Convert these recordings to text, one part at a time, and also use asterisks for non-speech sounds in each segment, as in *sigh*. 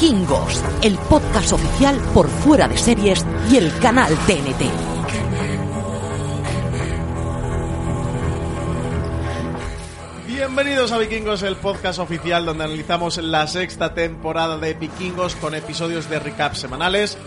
Vikingos, el podcast oficial por fuera de series y el canal TNT. Bienvenidos a Vikingos, el podcast oficial donde analizamos la sexta temporada de Vikingos con episodios de recap semanales.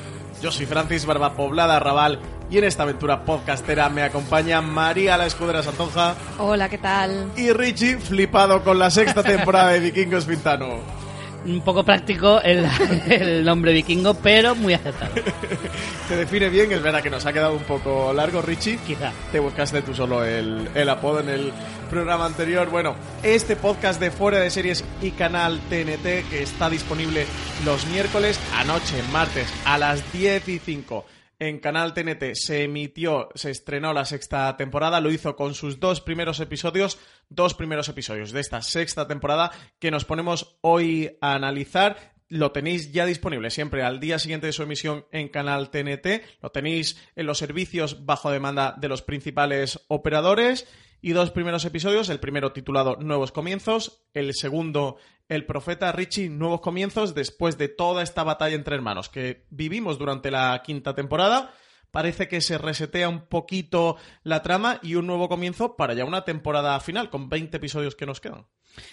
Yo soy Francis Barba Poblada Raval y en esta aventura podcastera me acompaña María la Escudera Santonja Hola, ¿qué tal? y Richie flipado con la sexta temporada de *laughs* Vikingos Pintano. Un poco práctico el, *laughs* el nombre vikingo, pero muy acertado. *laughs* Te define bien, es verdad que nos ha quedado un poco largo, Richie. Quizá. Te buscaste tú solo el, el apodo en el programa anterior. Bueno, este podcast de Fuera de Series y canal TNT que está disponible los miércoles, anoche, martes, a las 10 y 5. En Canal TNT se emitió, se estrenó la sexta temporada, lo hizo con sus dos primeros episodios, dos primeros episodios de esta sexta temporada que nos ponemos hoy a analizar lo tenéis ya disponible siempre al día siguiente de su emisión en Canal TNT. Lo tenéis en los servicios bajo demanda de los principales operadores. Y dos primeros episodios, el primero titulado Nuevos Comienzos, el segundo El Profeta Richie, Nuevos Comienzos, después de toda esta batalla entre hermanos que vivimos durante la quinta temporada. Parece que se resetea un poquito la trama y un nuevo comienzo para ya una temporada final, con 20 episodios que nos quedan.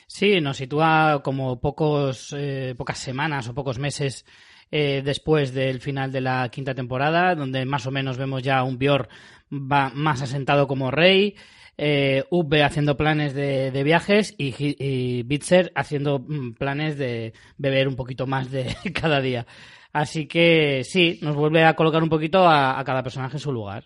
Sí, nos sitúa como pocos, eh, pocas semanas o pocos meses eh, después del final de la quinta temporada, donde más o menos vemos ya un Bior más asentado como rey, eh, Ube haciendo planes de, de viajes y, y Bitzer haciendo mm, planes de beber un poquito más de *laughs* cada día. Así que sí, nos vuelve a colocar un poquito a, a cada personaje en su lugar.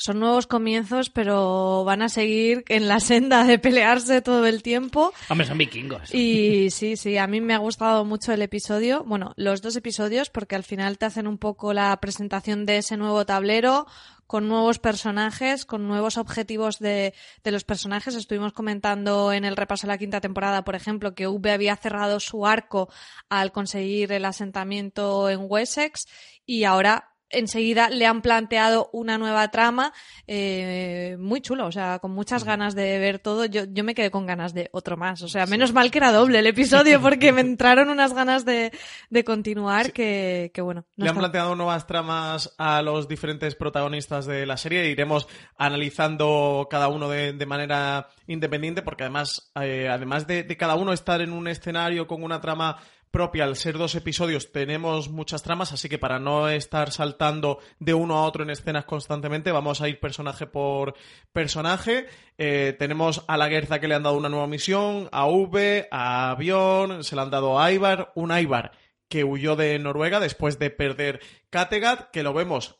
Son nuevos comienzos, pero van a seguir en la senda de pelearse todo el tiempo. Hombre, son vikingos. Y sí, sí, a mí me ha gustado mucho el episodio, bueno, los dos episodios, porque al final te hacen un poco la presentación de ese nuevo tablero, con nuevos personajes, con nuevos objetivos de, de los personajes. Estuvimos comentando en el repaso de la quinta temporada, por ejemplo, que V había cerrado su arco al conseguir el asentamiento en Wessex y ahora enseguida le han planteado una nueva trama eh, muy chulo, o sea, con muchas ganas de ver todo. Yo, yo me quedé con ganas de otro más. O sea, menos mal que era doble el episodio *laughs* porque me entraron unas ganas de, de continuar que, que bueno. no Le han está- planteado nuevas tramas a los diferentes protagonistas de la serie e iremos analizando cada uno de, de manera independiente porque además, eh, además de, de cada uno estar en un escenario con una trama propia, al ser dos episodios tenemos muchas tramas, así que para no estar saltando de uno a otro en escenas constantemente, vamos a ir personaje por personaje. Eh, tenemos a la Guerza que le han dado una nueva misión, a V, a Avión, se le han dado a Ivar, un Ivar que huyó de Noruega después de perder Kattegat, que lo vemos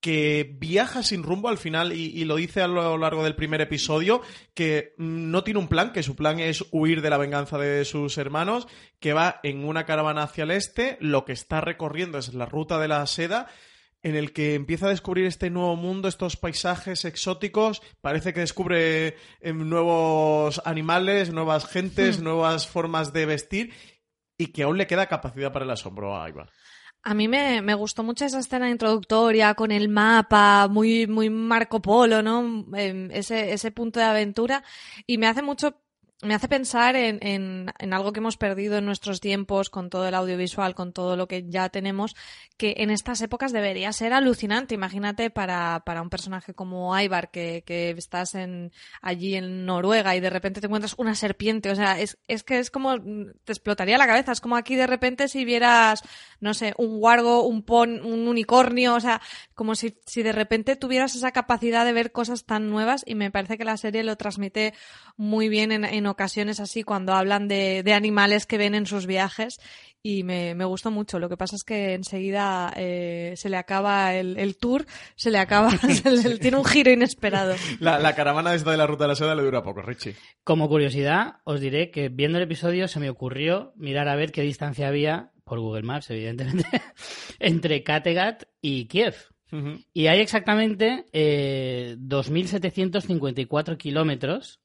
que viaja sin rumbo al final y, y lo dice a lo largo del primer episodio, que no tiene un plan, que su plan es huir de la venganza de sus hermanos, que va en una caravana hacia el este, lo que está recorriendo es la ruta de la seda, en el que empieza a descubrir este nuevo mundo, estos paisajes exóticos, parece que descubre em, nuevos animales, nuevas gentes, nuevas formas de vestir y que aún le queda capacidad para el asombro a Ivar. A mí me, me gustó mucho esa escena introductoria con el mapa, muy, muy Marco Polo, ¿no? Em, Ese, ese punto de aventura. Y me hace mucho, me hace pensar en, en, en algo que hemos perdido en nuestros tiempos con todo el audiovisual, con todo lo que ya tenemos, que en estas épocas debería ser alucinante. Imagínate para, para un personaje como Ivar, que, que estás en, allí en Noruega y de repente te encuentras una serpiente. O sea, es, es que es como, te explotaría la cabeza. Es como aquí de repente si vieras, no sé, un wargo, un pon, un unicornio, o sea, como si, si de repente tuvieras esa capacidad de ver cosas tan nuevas y me parece que la serie lo transmite muy bien en, en ocasiones así cuando hablan de, de animales que ven en sus viajes y me, me gustó mucho. Lo que pasa es que enseguida eh, se le acaba el, el tour, se le acaba, *laughs* se le- tiene un giro inesperado. La, la caravana esta de la ruta de la seda le dura poco, Richie. Como curiosidad, os diré que viendo el episodio se me ocurrió mirar a ver qué distancia había, por Google Maps, evidentemente, *laughs* entre Kattegat y Kiev. Y hay exactamente eh, 2.754 kilómetros,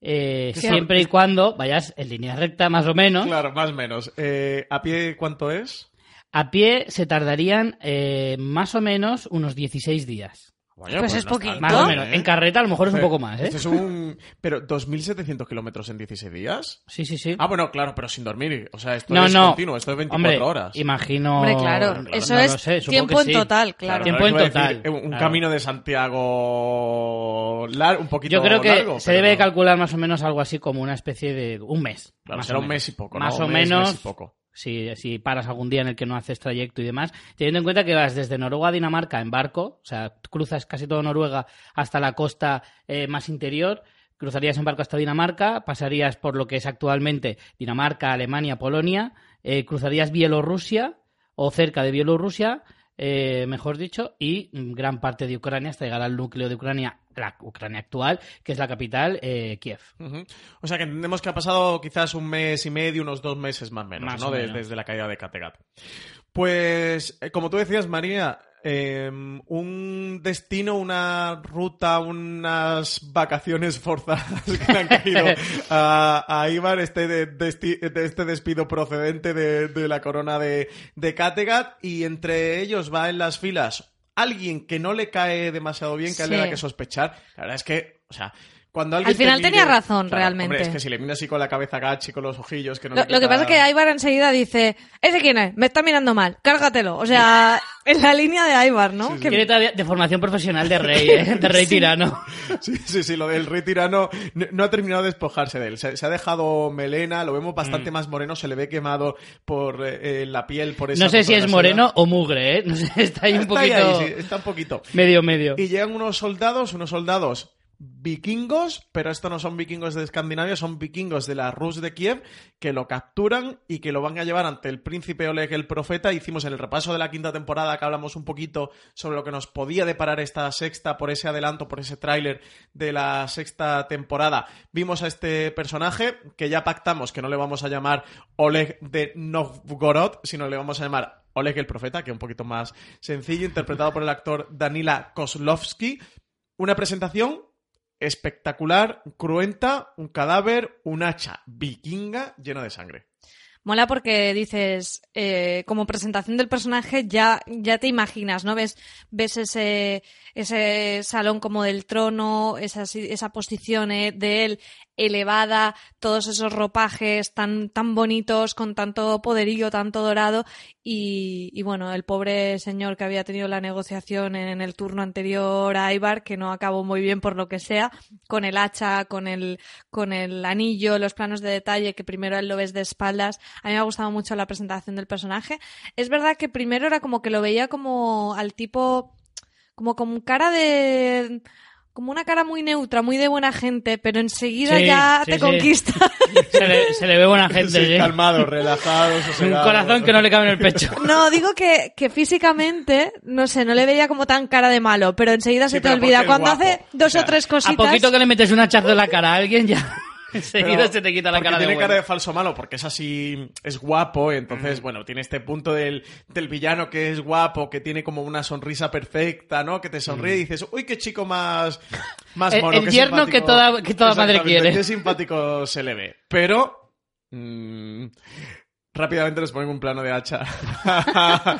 eh, siempre y cuando vayas en línea recta, más o menos. Claro, más o menos. Eh, ¿A pie cuánto es? A pie se tardarían eh, más o menos unos 16 días. Bueno, Pues es no poquito. Más mal, o menos. ¿eh? En carreta a lo mejor es un poco más, ¿eh? Esto es un... Pero 2.700 kilómetros en 16 días. Sí, sí, sí. Ah, bueno, claro, pero sin dormir. O sea, esto no, es no. continuo, esto es 24 Hombre, horas. Imagino. Hombre, claro, claro, eso no es sé, tiempo que en sí. total, claro. Tiempo en decir, total, eh, un claro. camino de Santiago lar- un poquito Yo creo que largo, se debe no. calcular más o menos algo así como una especie de un mes. Claro, más será un mes y poco, ¿no? Más o Un mes, menos. Si, si paras algún día en el que no haces trayecto y demás, teniendo en cuenta que vas desde Noruega a Dinamarca en barco, o sea, cruzas casi todo Noruega hasta la costa eh, más interior, cruzarías en barco hasta Dinamarca, pasarías por lo que es actualmente Dinamarca, Alemania, Polonia, eh, cruzarías Bielorrusia o cerca de Bielorrusia, eh, mejor dicho, y gran parte de Ucrania hasta llegar al núcleo de Ucrania, la Ucrania actual, que es la capital, eh, Kiev. O sea que entendemos que ha pasado quizás un mes y medio, unos dos meses más o menos, Más ¿no? o De- menos. Desde la caída de Kattegat. Pues, eh, como tú decías, María, eh, un destino, una ruta, unas vacaciones *laughs* forzadas que le han caído *laughs* a, a Ivar, este, de, desti- de este despido procedente de, de la corona de, de Kattegat, y entre ellos va en las filas alguien que no le cae demasiado bien, que a él le da que sospechar. La verdad es que, o sea, cuando alguien Al final te mire- tenía razón, Claro, realmente. Hombre, es que si le mira así con la cabeza gachi, con los ojillos, que no Lo, lo que pasa es que Aibar enseguida dice, ¿ese quién es? Me está mirando mal, cárgatelo. O sea, *laughs* en la línea de Aibar, ¿no? Todavía de formación profesional de rey, ¿eh? de rey *laughs* tirano. Sí, sí, sí, lo del rey tirano no, no ha terminado de despojarse de él. Se, se ha dejado melena, lo vemos Mm. bastante más moreno, se le ve quemado por eh, la piel, por esa No sé si es moreno o mugre, ¿eh? No sé, *laughs* está ahí un Está poquito ahí, sí, está un poquito. medio medio. Y llegan unos soldados, unos soldados vikingos, pero estos no son vikingos de Escandinavia, son vikingos de la Rus de Kiev, que lo capturan y que lo van a llevar ante el príncipe Oleg el Profeta. Hicimos en el repaso de la quinta temporada que hablamos un poquito sobre lo que nos podía deparar esta sexta por ese adelanto, por ese tráiler de la sexta temporada. Vimos a este personaje que ya pactamos que no le vamos a llamar Oleg de Novgorod, sino le vamos a llamar Oleg el Profeta, que es un poquito más sencillo, interpretado por el actor Danila Kozlovsky. Una presentación espectacular, cruenta, un cadáver, un hacha vikinga lleno de sangre. Mola porque dices, eh, como presentación del personaje ya, ya te imaginas, ¿no? Ves, ves ese, ese salón como del trono, esa, esa posición eh, de él elevada, todos esos ropajes tan, tan bonitos, con tanto poderío, tanto dorado, y, y bueno, el pobre señor que había tenido la negociación en el turno anterior a Ibar, que no acabó muy bien por lo que sea, con el hacha, con el, con el anillo, los planos de detalle, que primero él lo ves de espaldas. A mí me ha gustado mucho la presentación del personaje. Es verdad que primero era como que lo veía como al tipo, como con cara de como una cara muy neutra, muy de buena gente, pero enseguida Sí, ya sí, te sí. conquista. *laughs* Se le, se le ve buena gente, Sí, ¿eh? calmado, relajado, Un corazón que no le cabe en el pecho. *laughs* No, digo que, que físicamente, no sé, no le veía como tan cara de malo, pero enseguida Sí, se te olvida. Cuando guapo. hace dos O sea, o tres A cositas. poquito que le metes un hachazo en la cara a alguien, ya *laughs* enseguida se te quita la cara de tiene bueno. cara de falso malo porque es así es guapo y Mm. entonces bueno tiene este punto del, del villano que es guapo que tiene como una sonrisa perfecta no que te sonríe y dices uy qué chico más más Mm. El- mono el qué yerno simpático". que toda- que toda madre quiere. qué simpático se le ve pero mm, rápidamente les ponen un plano de hacha. *laughs*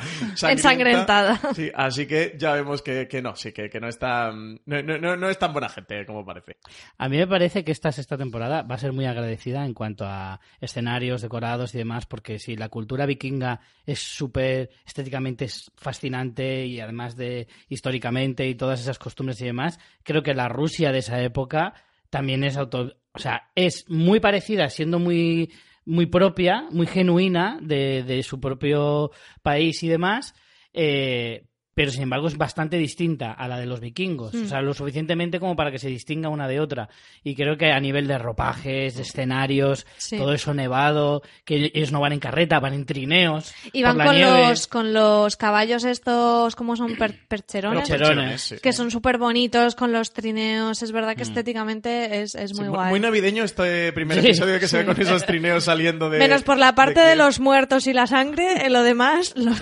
Ensangrentada. sí así que ya vemos que, que no sí que, que no es tan no, no- no- no es tan buena gente como parece A mí me parece que esta sexta temporada va a ser muy agradecida en cuanto a escenarios, decorados y demás, porque si la cultura vikinga es súper estéticamente es fascinante y además de históricamente y todas esas costumbres y demás, creo que la Rusia de esa época también es auto, o sea, es muy parecida, siendo muy muy propia, muy genuina de, de su propio país y demás, eh, pero sin embargo es bastante distinta a la de los vikingos. Mm. O sea, lo suficientemente como para que se distinga una de otra. Y creo que a nivel de ropajes, de escenarios, Sí. todo eso nevado, que ellos no van en carreta, van en trineos. Y van con nieve. los, con los caballos estos, ¿cómo son? Per- percherones. Percherones. sí. Que son súper bonitos con los trineos. Es verdad que estéticamente es, es Sí, muy mu- guay. Muy navideño este primer Sí, episodio que se ve con esos trineos saliendo de. Menos por la parte de, Kiev. los muertos y la sangre, en lo demás, *laughs* los,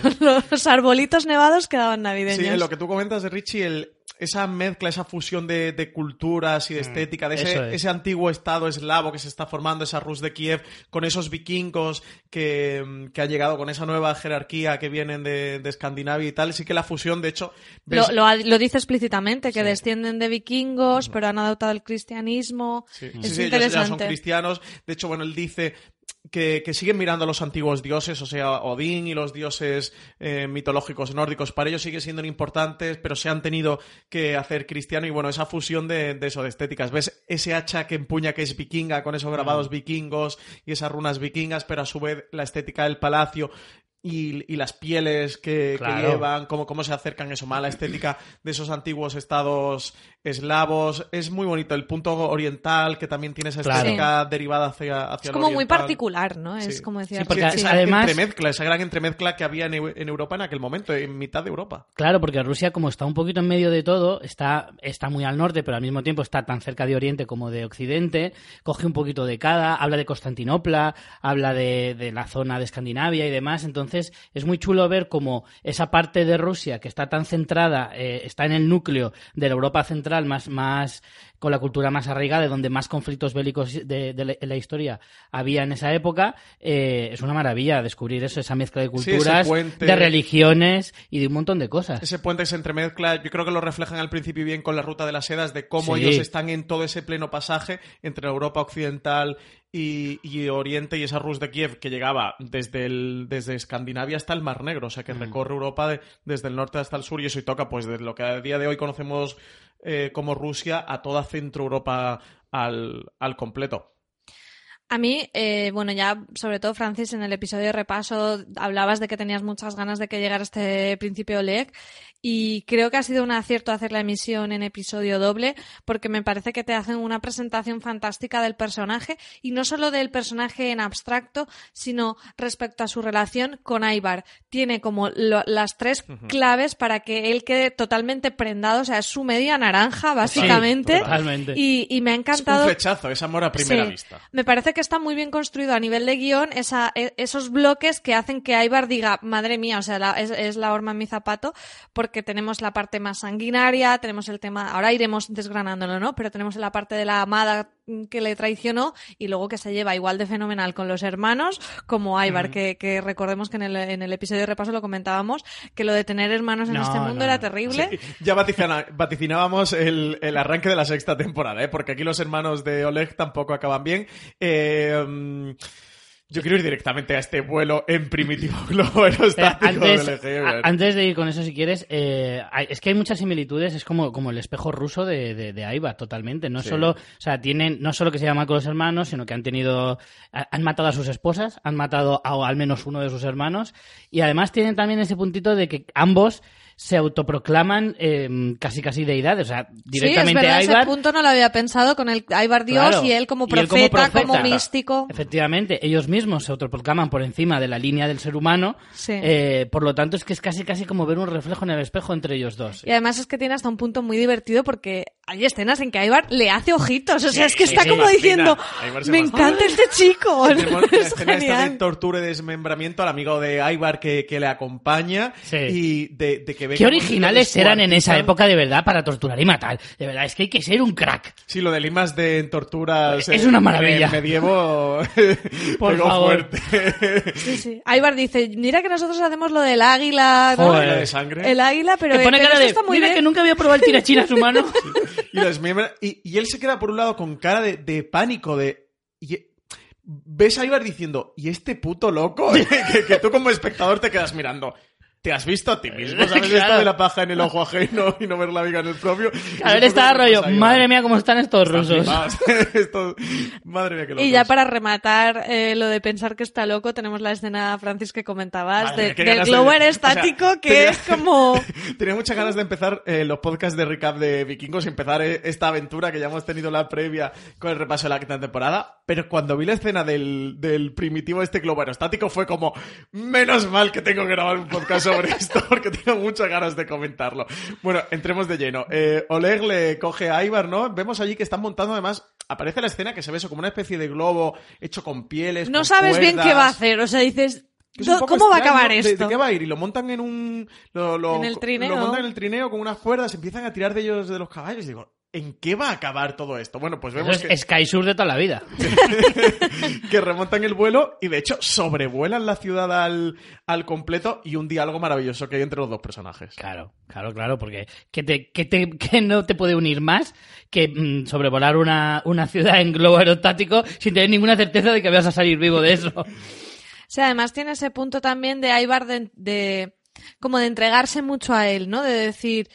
los arbolitos nevados quedaban navideños. Sí, lo que tú comentas de Richie, el, esa mezcla, esa fusión de, de culturas y de estética, de ese, es. ese antiguo estado eslavo que se está formando, esa Rus de Kiev, con esos vikingos que, mm, que han llegado, con esa nueva jerarquía que vienen de, de Escandinavia y tal. Sí que la fusión, de hecho, ves- Lo, lo, ha- lo dice explícitamente, que descienden de vikingos, pero han adoptado el cristianismo. Sí, Es sí, sí, ellos ya son cristianos. De hecho, bueno, él dice que, que siguen mirando a los antiguos dioses, o sea, Odín y los dioses eh, mitológicos nórdicos. Para ellos siguen siendo importantes, pero se han tenido que hacer cristiano. Y bueno, esa fusión de, de eso, de estéticas. ¿Ves ese hacha que empuña que es vikinga, con esos grabados vikingos y esas runas vikingas, pero a su vez la estética del palacio. Y, y las pieles que, llevan, cómo, cómo se acercan eso, más a la estética de esos antiguos estados eslavos. Es muy bonito el punto oriental, que también tiene esa Claro. estética derivada hacia, hacia Es lo como muy particular, ¿no? Es Sí. como decía. Sí, porque esa además- entremezcla, esa gran entremezcla que había en, Eu- en Europa en aquel momento, en mitad de Europa. Claro, porque Rusia, como está un poquito en medio de todo, está, está muy al norte, pero al mismo tiempo está tan cerca de Oriente como de Occidente, coge un poquito de cada, habla de Constantinopla, habla de, de la zona de Escandinavia y demás, entonces es muy chulo ver cómo esa parte de Rusia que está tan centrada, eh, está en el núcleo de la Europa central, más, más con la cultura más arraigada, de donde más conflictos bélicos de, de la, historia había en esa época, eh, es una maravilla descubrir eso, esa mezcla de Sí, culturas, puente. de religiones y de un montón de cosas. Ese puente que se entremezcla, yo creo que lo reflejan al principio bien con la ruta de las sedas, de cómo Sí. ellos están en todo ese pleno pasaje entre Europa occidental y, y Oriente y esa Rus de Kiev que llegaba desde, el, desde Escandinavia hasta el Mar Negro, o sea que Mm. recorre Europa de- desde el norte hasta el sur y eso y toca pues de lo que a día de hoy conocemos eh, como Rusia a toda Centro Europa al, al completo. A mí, eh, bueno, ya sobre todo, Francis, en el episodio de repaso hablabas de que tenías muchas ganas de que llegara este principio Oleg y creo que ha sido un acierto hacer la emisión en episodio doble porque me parece que te hacen una presentación fantástica del personaje y no solo del personaje en abstracto, sino respecto a su relación con Ivar. Tiene como lo- las tres claves para que él quede totalmente prendado, o sea, es su media naranja, básicamente. totalmente. y, y me ha Es encantado. un flechazo, es amor a primera Sí. vista. Me parece que está muy bien construido a nivel de guion esa, e- esos bloques que hacen que Ivar diga, madre mía, o sea, es, es la horma en mi zapato, porque tenemos la parte más sanguinaria, tenemos el tema, ahora iremos desgranándolo, ¿no? Pero tenemos la parte de la amada que le traicionó y luego que se lleva igual de fenomenal con los hermanos como Ivar, que, que recordemos que en el, en el episodio de repaso lo comentábamos, que lo de tener hermanos en No, este mundo no, era terrible. Sí, ya vaticina- vaticinábamos el, el arranque de la sexta temporada, ¿eh? porque aquí los hermanos de Oleg tampoco acaban bien. Eh, mm, yo quiero ir directamente a este vuelo en primitivo *laughs* globo aerostático antes, del a- antes de ir con eso, si quieres, eh, es que hay muchas similitudes, es como, como el espejo ruso de, de, de Aiva, totalmente. No Sí. solo, o sea, tienen, no solo que se llama con los hermanos, sino que han tenido, ha- han matado a sus esposas, han matado a al menos uno de sus hermanos, y además tienen también ese puntito de que ambos se autoproclaman eh, casi casi deidades, o sea, directamente sí, es verdad, Ivar ese punto no lo había pensado con el Ivar Dios Claro, y él como y él profeta, como, profeta. místico. Efectivamente, ellos mismos se autoproclaman por encima de la línea del ser humano. Sí. eh, por lo tanto, es que es casi casi como ver un reflejo en el espejo entre ellos dos. Y además es que tiene hasta un punto muy divertido porque hay escenas en que Ivar le hace ojitos. O sea, es que sí, está se como fascina. diciendo, me fascina". encanta este chico. *laughs* Tenemos la *laughs* es escena esta de genial. tortura y desmembramiento al amigo de Ivar que, que le acompaña Sí. y de, de que ve Qué originales eran en esa época de verdad para torturar y matar. De verdad, es que hay que ser un crack. Sí, lo de limas de torturas. Es eh, una maravilla. en medievo. *laughs* Por favor. fuerte. Sí, sí. Ivar dice, mira que nosotros hacemos lo del águila, ¿no? Joder. Águila de sangre. El águila, pero, que pone pero cara esto de, está muy mira bien. que nunca había probado el tirachinas humano. *laughs* y, lo desmembra. Y, y él se queda por un lado con cara de, de pánico, de. y- ves a Ivar diciendo, ¿y este puto loco? *laughs* que, que tú como espectador te quedas mirando. ¿Te has visto a ti mismo? *laughs* ¿Sabes esto de la paja en el ojo ajeno y no ver la viga en el propio? A ver, estaba rollo, madre mía, cómo están estos rusos. *laughs* *laughs* Madre mía, que locos. Y ya para rematar eh, lo de pensar que está loco, tenemos la escena, Francis, que comentabas, Madre de, mía, qué del de- globo o sea, aerostático, que tenía- es como... Tenía muchas ganas de empezar eh, los podcasts de recap de Vikingos y empezar eh, esta aventura que ya hemos tenido la previa con el repaso de la quinta temporada. Pero cuando vi la escena del, del primitivo este globo aerostático fue como, menos mal que tengo que grabar un podcast sobre esto *laughs* porque tengo muchas ganas de comentarlo. Bueno, entremos de lleno. Eh, Oleg le coge a Ivar, ¿no? Vemos allí que están montando además... Aparece la escena que se ve eso como una especie de globo hecho con pieles. No con sabes bien qué va a hacer, o sea, dices... ¿cómo va a extraño. acabar ¿De- ¿De, esto? qué va a ir? Y lo montan en un... Lo, lo- En el trineo. Lo montan en el trineo con unas cuerdas, empiezan a tirar de ellos de los caballos. Y digo, ¿en qué va a acabar todo esto? Bueno, pues Eso vemos es que, Sky Sur de toda la vida. *laughs* que remontan el vuelo y de hecho sobrevuelan la ciudad al, al completo y un diálogo maravilloso que hay entre los dos personajes. Claro, claro, claro, porque que, te, que, te- *laughs* que no te puede unir más que mm, sobrevolar una, una ciudad en globo aerostático sin tener ninguna certeza de que vas a salir vivo de eso. Sí, además tiene ese punto también de Ivar de, de- como de entregarse mucho a él, ¿no? De decir,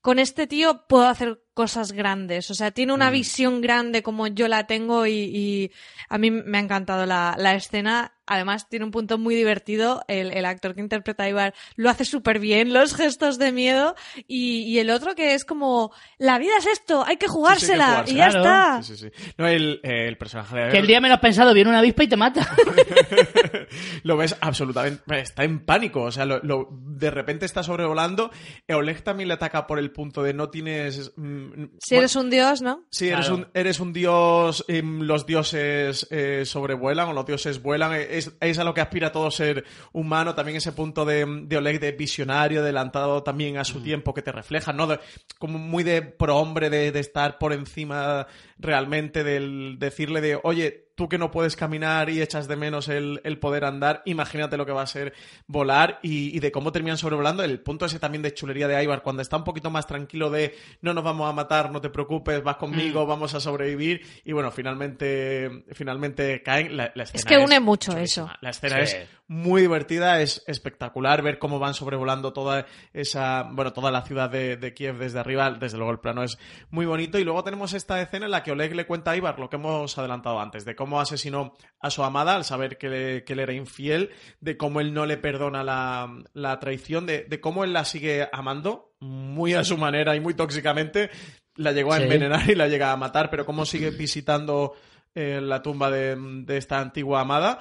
con este tío puedo hacer cosas grandes. O sea, tiene una visión grande como yo la tengo y, y a mí me ha encantado la, la escena. Además, tiene un punto muy divertido. El, el actor que interpreta a Ivar lo hace súper bien, los gestos de miedo. Y, y el otro que es como, la vida es esto, hay que jugársela. jugársela. y ya Claro. está. Sí, sí, sí. No, el, eh, el personaje de Que el día menos pensado viene una avispa y te mata. *laughs* lo ves absolutamente. Está en pánico. O sea, lo, lo- de repente está sobrevolando. Oleg también le ataca por el punto de no tienes. mm, Si eres un dios, ¿no? Sí, eres, un, eres un dios, los dioses eh, sobrevuelan o los dioses vuelan, eh, es, es a lo que aspira todo ser humano, también ese punto de, de Oleg de visionario, adelantado también a su tiempo que te refleja, ¿no? De- como muy de prohombre, de, de estar por encima realmente, del decirle de, oye, tú que no puedes caminar y echas de menos el, el poder andar, imagínate lo que va a ser volar y, y de cómo terminan sobrevolando. El punto ese también de chulería de Ivar, cuando está un poquito más tranquilo de no nos vamos a matar, no te preocupes, vas conmigo, vamos a sobrevivir. Y bueno, finalmente, finalmente caen. La, la escena Es que une mucho chulísima. eso. La escena Sí. es muy divertida, es espectacular ver cómo van sobrevolando toda esa, bueno, toda la ciudad de, de Kiev desde arriba. Desde luego el plano es muy bonito. Y luego tenemos esta escena en la que Oleg le cuenta a Ivar lo que hemos adelantado antes, de cómo asesinó a su amada al saber que, le- que él era infiel, de cómo él no le perdona la, la traición, de, de cómo él la sigue amando, muy a su manera y muy tóxicamente. La llegó a Sí. envenenar y la llega a matar, pero cómo sigue visitando eh, la tumba de, de esta antigua amada.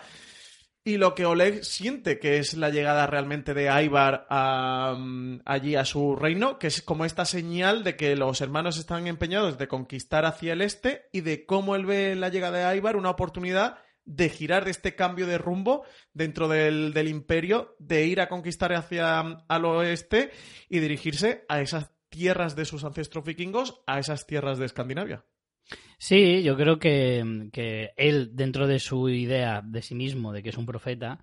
Y lo que Oleg siente que es la llegada realmente de Ivar a, mm, allí a su reino, que es como esta señal de que los hermanos están empeñados de conquistar hacia el este y de cómo él ve la llegada de Ivar una oportunidad de girar de este cambio de rumbo dentro del, del imperio, de ir a conquistar hacia mm, al oeste y dirigirse a esas tierras de sus ancestros vikingos, a esas tierras de Escandinavia. Sí, yo creo que, que él, dentro de su idea de sí mismo, de que es un profeta,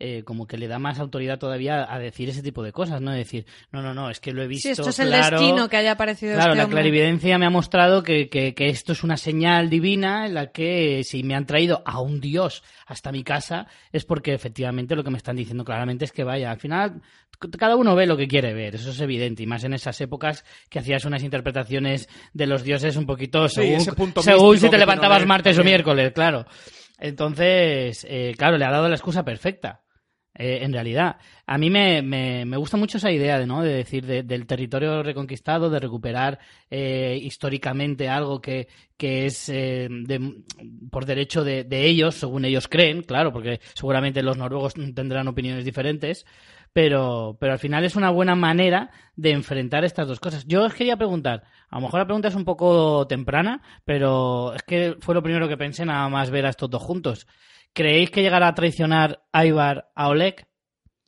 eh, como que le da más autoridad todavía a decir ese tipo de cosas, ¿no? Decir, no, no, no, es que lo he visto Sí, esto es el claro, destino que haya aparecido Claro, este la hombre. clarividencia me ha mostrado que, que- que esto es una señal divina en la que si me han traído a un dios hasta mi casa es porque efectivamente lo que me están diciendo claramente es que vaya. Al final, cada uno ve lo que quiere ver, eso es evidente, y más en esas épocas que hacías unas interpretaciones de los dioses un poquito según, según si te levantabas martes o miércoles, claro. Entonces, eh, claro, le ha dado la excusa perfecta. Eh, en realidad, a mí me, me, me gusta mucho esa idea de, ¿no? de decir de- del territorio reconquistado, de recuperar eh, históricamente algo que, que es eh, de- por derecho de, de ellos, según ellos creen, claro, porque seguramente los noruegos tendrán opiniones diferentes, pero, pero al final es una buena manera de enfrentar estas dos cosas. Yo os quería preguntar, a lo mejor la pregunta es un poco temprana, pero es que fue lo primero que pensé nada más ver a estos dos juntos. ¿Creéis que llegará a traicionar Ivar a Oleg?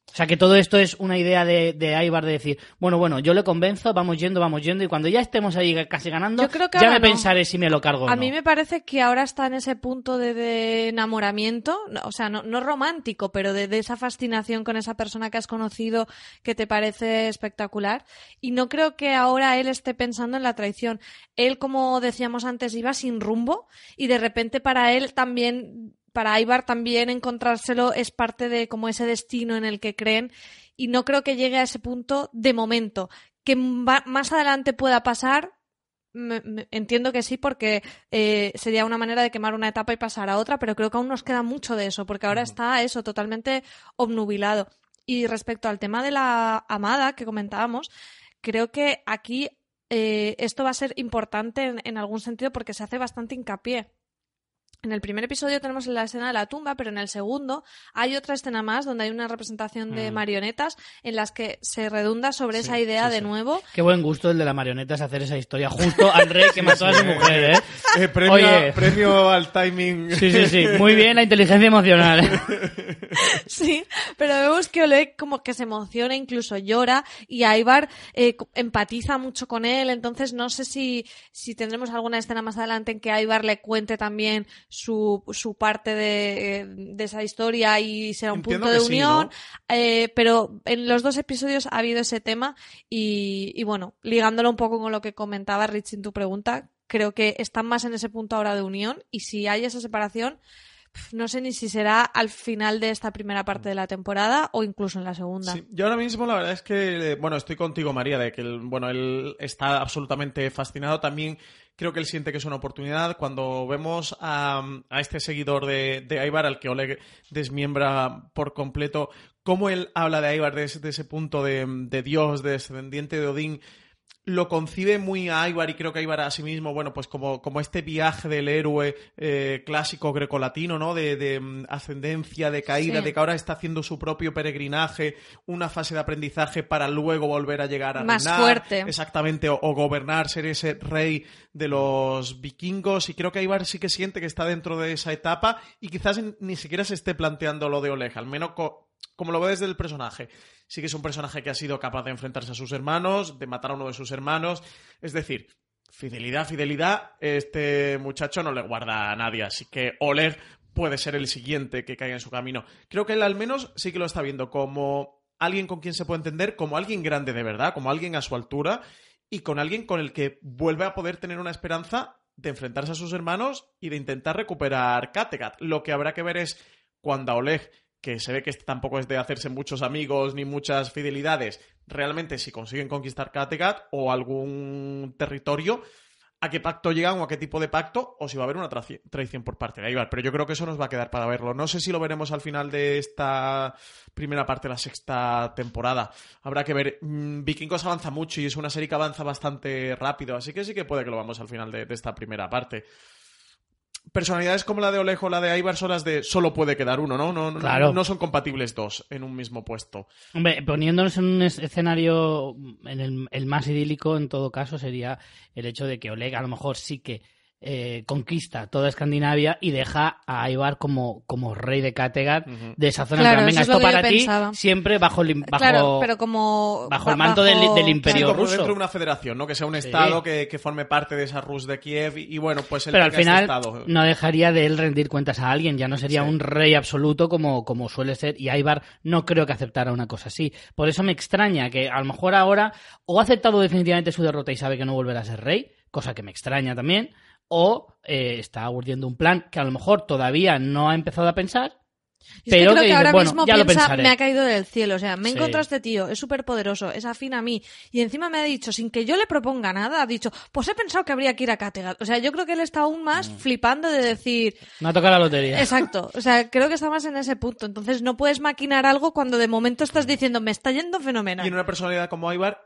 O sea, que todo esto es una idea de, de Ivar de decir, bueno, bueno, yo le convenzo, vamos yendo, vamos yendo, y cuando ya estemos ahí casi ganando, Yo creo que ya me no. pensaré si me lo cargo o A no. mí me parece que ahora está en ese punto de, de enamoramiento, o sea, no, no romántico, pero de, de esa fascinación con esa persona que has conocido que te parece espectacular. Y no creo que ahora él esté pensando en la traición. Él, como decíamos antes, iba sin rumbo y de repente para él también, para Ivar también encontrárselo es parte de como ese destino en el que creen y no creo que llegue a ese punto de momento. Que más adelante pueda pasar, me- me- entiendo que sí, porque eh, sería una manera de quemar una etapa y pasar a otra, pero creo que aún nos queda mucho de eso, porque ahora está eso totalmente obnubilado. Y respecto al tema de la amada que comentábamos, creo que aquí eh, esto va a ser importante en, en algún sentido porque se hace bastante hincapié. En el primer episodio tenemos la escena de la tumba, pero en el segundo hay otra escena más donde hay una representación de Mm. marionetas en las que se redunda sobre Sí, esa idea sí, de sí. nuevo Qué buen gusto el de la marioneta es hacer esa historia justo al rey que mató a su mujer, ¿eh? Eh, premio, Oye. premio al timing. Sí, sí, sí. Muy bien la inteligencia emocional. Sí, *laughs* Sí, pero vemos que Oleg como que se emociona, incluso llora, y Aibar eh, empatiza mucho con él, entonces no sé si, si tendremos alguna escena más adelante en que Aibar le cuente también su, su parte de, de esa historia y será un Entiendo punto de sí, unión, ¿no? eh, pero en los dos episodios ha habido ese tema y, y bueno, ligándolo un poco con lo que comentaba Rich en tu pregunta, creo que están más en ese punto ahora de unión y si hay esa separación, no sé ni si será al final de esta primera parte de la temporada o incluso en la segunda. Yo ahora mismo la verdad es que, eh, bueno, estoy contigo, María, de que, el- bueno, él está absolutamente fascinado. También creo que él siente que es una oportunidad. Cuando vemos a, a este seguidor de, de Aibar, al que Oleg desmiembra por completo, cómo él habla de Aibar desde ese punto de, de Dios, de descendiente de Odín, lo concibe muy a Ibar y creo que Ibar a sí mismo, bueno, pues como, como este viaje del héroe eh, clásico grecolatino, ¿no? De, de, mm, ascendencia, de caída, Sí. de que ahora está haciendo su propio peregrinaje, una fase de aprendizaje para luego volver a llegar a Más reinar, fuerte. Exactamente, o, o gobernar, ser ese rey de los vikingos. Y creo que Ibar sí que siente que está dentro de esa etapa y quizás ni siquiera se esté planteando lo de Oleg, al menos co- como lo ve desde el personaje. Sí que es un personaje que ha sido capaz de enfrentarse a sus hermanos, de matar a uno de sus hermanos. Es decir, fidelidad, fidelidad, este muchacho no le guarda a nadie. Así que Oleg puede ser el siguiente que caiga en su camino. Creo que él al menos sí que lo está viendo como alguien con quien se puede entender, como alguien grande de verdad, como alguien a su altura y con alguien con el que vuelve a poder tener una esperanza de enfrentarse a sus hermanos y de intentar recuperar Kattegat. Lo que habrá que ver es cuando a Oleg, que se ve que este tampoco es de hacerse muchos amigos ni muchas fidelidades, realmente si consiguen conquistar Kattegat o algún territorio, a qué pacto llegan o a qué tipo de pacto, o si va a haber una traición por parte de Ibar. Pero yo creo que eso nos va a quedar para verlo. No sé si lo veremos al final de esta primera parte de la sexta temporada. Habrá que ver. Mm, Vikingos avanza mucho y es una serie que avanza bastante rápido, así que sí que puede que lo vamos al final de esta primera parte. Personalidades como la de Olejo o la de Ibar son las de solo puede quedar uno, ¿no? No, no, Claro. no son compatibles dos en un mismo puesto. Hombre, poniéndonos en un es- escenario, en el, el más idílico en todo caso, sería el hecho de que Oleg a lo mejor sí que eh, conquista toda Escandinavia y deja a Ivar como, como rey de Kattegat de esa zona. Claro, plan, Venga, eso es lo esto para ti pensaba. siempre bajo el, bajo, claro, pero como... bajo el manto del- del Sí, imperio ruso. dentro de una federación, ¿no? Que sea un Sí. estado que, que forme parte de esa Rus de Kiev y, y bueno, pues él Pero al tenga final este estado. no dejaría de él rendir cuentas a alguien, ya no sería Sí. un rey absoluto como, como suele ser, y Ivar no creo que aceptara una cosa así. Por eso me extraña que a lo mejor ahora o ha aceptado definitivamente su derrota y sabe que no volverá a ser rey, cosa que me extraña también, o eh, está urdiendo un plan que a lo mejor todavía no ha empezado a pensar. Y es pero que creo que que, ahora bueno, mismo ya lo piensa, pensaré. me ha caído del cielo. O sea, me he Sí. encontrado a este tío, es súper poderoso, es afín a mí. Y encima me ha dicho, sin que yo le proponga nada, ha dicho, pues he pensado que habría que ir a Kattegat. O sea, yo creo que él está aún más Mm. flipando de decir, No ha tocado la lotería. exacto. O sea, creo que está más en ese punto. Entonces no puedes maquinar algo cuando de momento estás diciendo, me está yendo fenomenal. Y en una personalidad como Ibar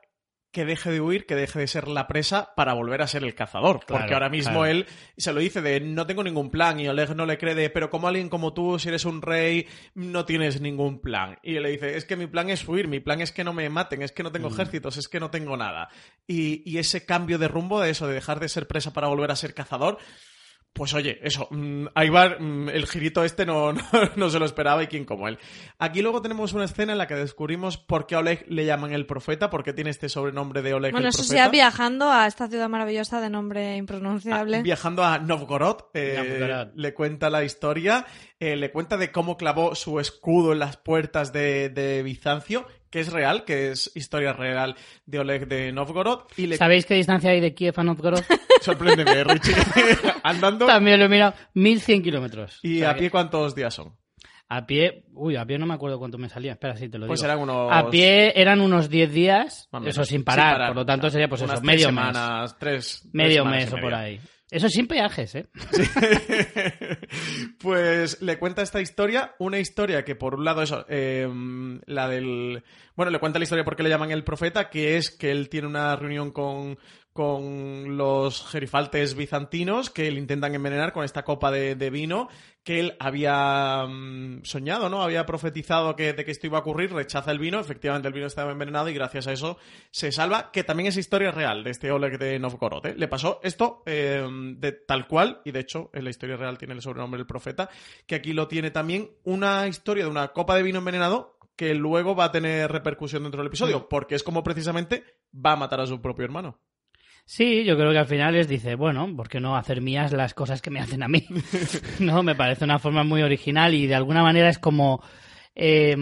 que deje de huir, que deje de ser la presa para volver a ser el cazador. Claro, Porque ahora mismo claro. él se lo dice de no tengo ningún plan y Oleg no le cree de pero como alguien como tú, si eres un rey, no tienes ningún plan. Y él le dice es que mi plan es huir, mi plan es que no me maten, es que no tengo Mm. ejércitos, es que no tengo nada. Y, y ese cambio de rumbo de eso, de dejar de ser presa para volver a ser cazador, pues oye, eso, mm, Ibar, mm, el girito este no, *laughs* no, no se lo esperaba y quién como él. Aquí luego tenemos una escena en la que descubrimos por qué a Oleg le llaman el profeta, por qué tiene este sobrenombre de Oleg bueno, el eso profeta. sea viajando a esta ciudad maravillosa de nombre impronunciable. Ah, Viajando a Novgorod, eh, Novgorod. le cuenta la historia, eh, le cuenta de cómo clavó su escudo en las puertas de, de Bizancio, que es real, que es historia real de Oleg de Novgorod, y le ¿Sabéis qué distancia hay de Kiev a Novgorod? *laughs* sorpréndeme, Richie, *laughs* andando, También lo he mirado, 1100 kilómetros. y O sea a pie cuántos días son. A pie, uy, a pie no me acuerdo cuánto me salía. Espera, sí, te lo digo. Pues eran unos... A pie eran unos 10 días, eso sin parar, Sin por lo tanto sería pues Unas eso, tres medio semanas, tres, mes. tres Medio semanas mes o por ahí. Eso sin peajes, ¿eh? *laughs* pues le cuenta esta historia, una historia que por un lado eso, eh, la del... Bueno, le cuenta la historia porque le llaman el profeta, que es que él tiene una reunión con, con los gerifaltes bizantinos que le intentan envenenar con esta copa de, de vino que él había mm, soñado, ¿no? Había profetizado que, de que esto iba a ocurrir, rechaza el vino, efectivamente el vino estaba envenenado y gracias a eso se salva, que también es historia real de este Oleg de Novgorod. ¿eh? Le pasó esto eh, de tal cual, y de hecho en la historia real tiene el sobrenombre del profeta, que aquí lo tiene también una historia de una copa de vino envenenado que luego va a tener repercusión dentro del episodio, porque es como precisamente va a matar a su propio hermano. Sí, yo creo que al final les dice, bueno, ¿por qué no hacer mías las cosas que me hacen a mí? *laughs* no, me parece una forma muy original y de alguna manera es como eh,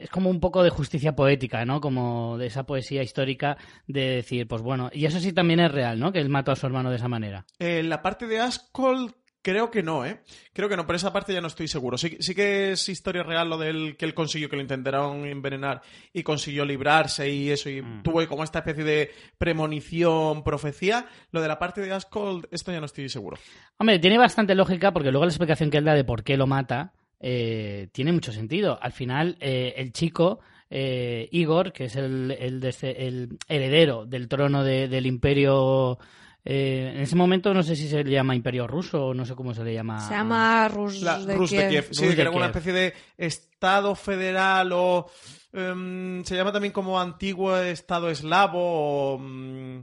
es como un poco de justicia poética, ¿no? Como de esa poesía histórica de decir, pues bueno, y eso sí también es real, ¿no? Que él mató a su hermano de esa manera. Eh, la parte de Askold Creo que no, ¿eh? Creo que no, pero esa parte ya no estoy seguro. Sí, sí que es historia real lo del que él consiguió que lo intentaron envenenar y consiguió librarse y eso, y Mm. tuvo como esta especie de premonición, profecía. Lo de la parte de Askold, esto ya no estoy seguro. Hombre, tiene bastante lógica porque luego la explicación que él da de por qué lo mata eh, tiene mucho sentido. Al final, eh, el chico, eh, Igor, que es el, el, el heredero del trono de- del imperio... eh, en ese momento no sé si se le llama imperio ruso o no sé cómo se le llama. Se llama Rus, La, de Rus de Kiev. Kiev. Sí, Rus que de era una Kiev. especie de estado federal o... em, se llama también como antiguo estado eslavo o... mm,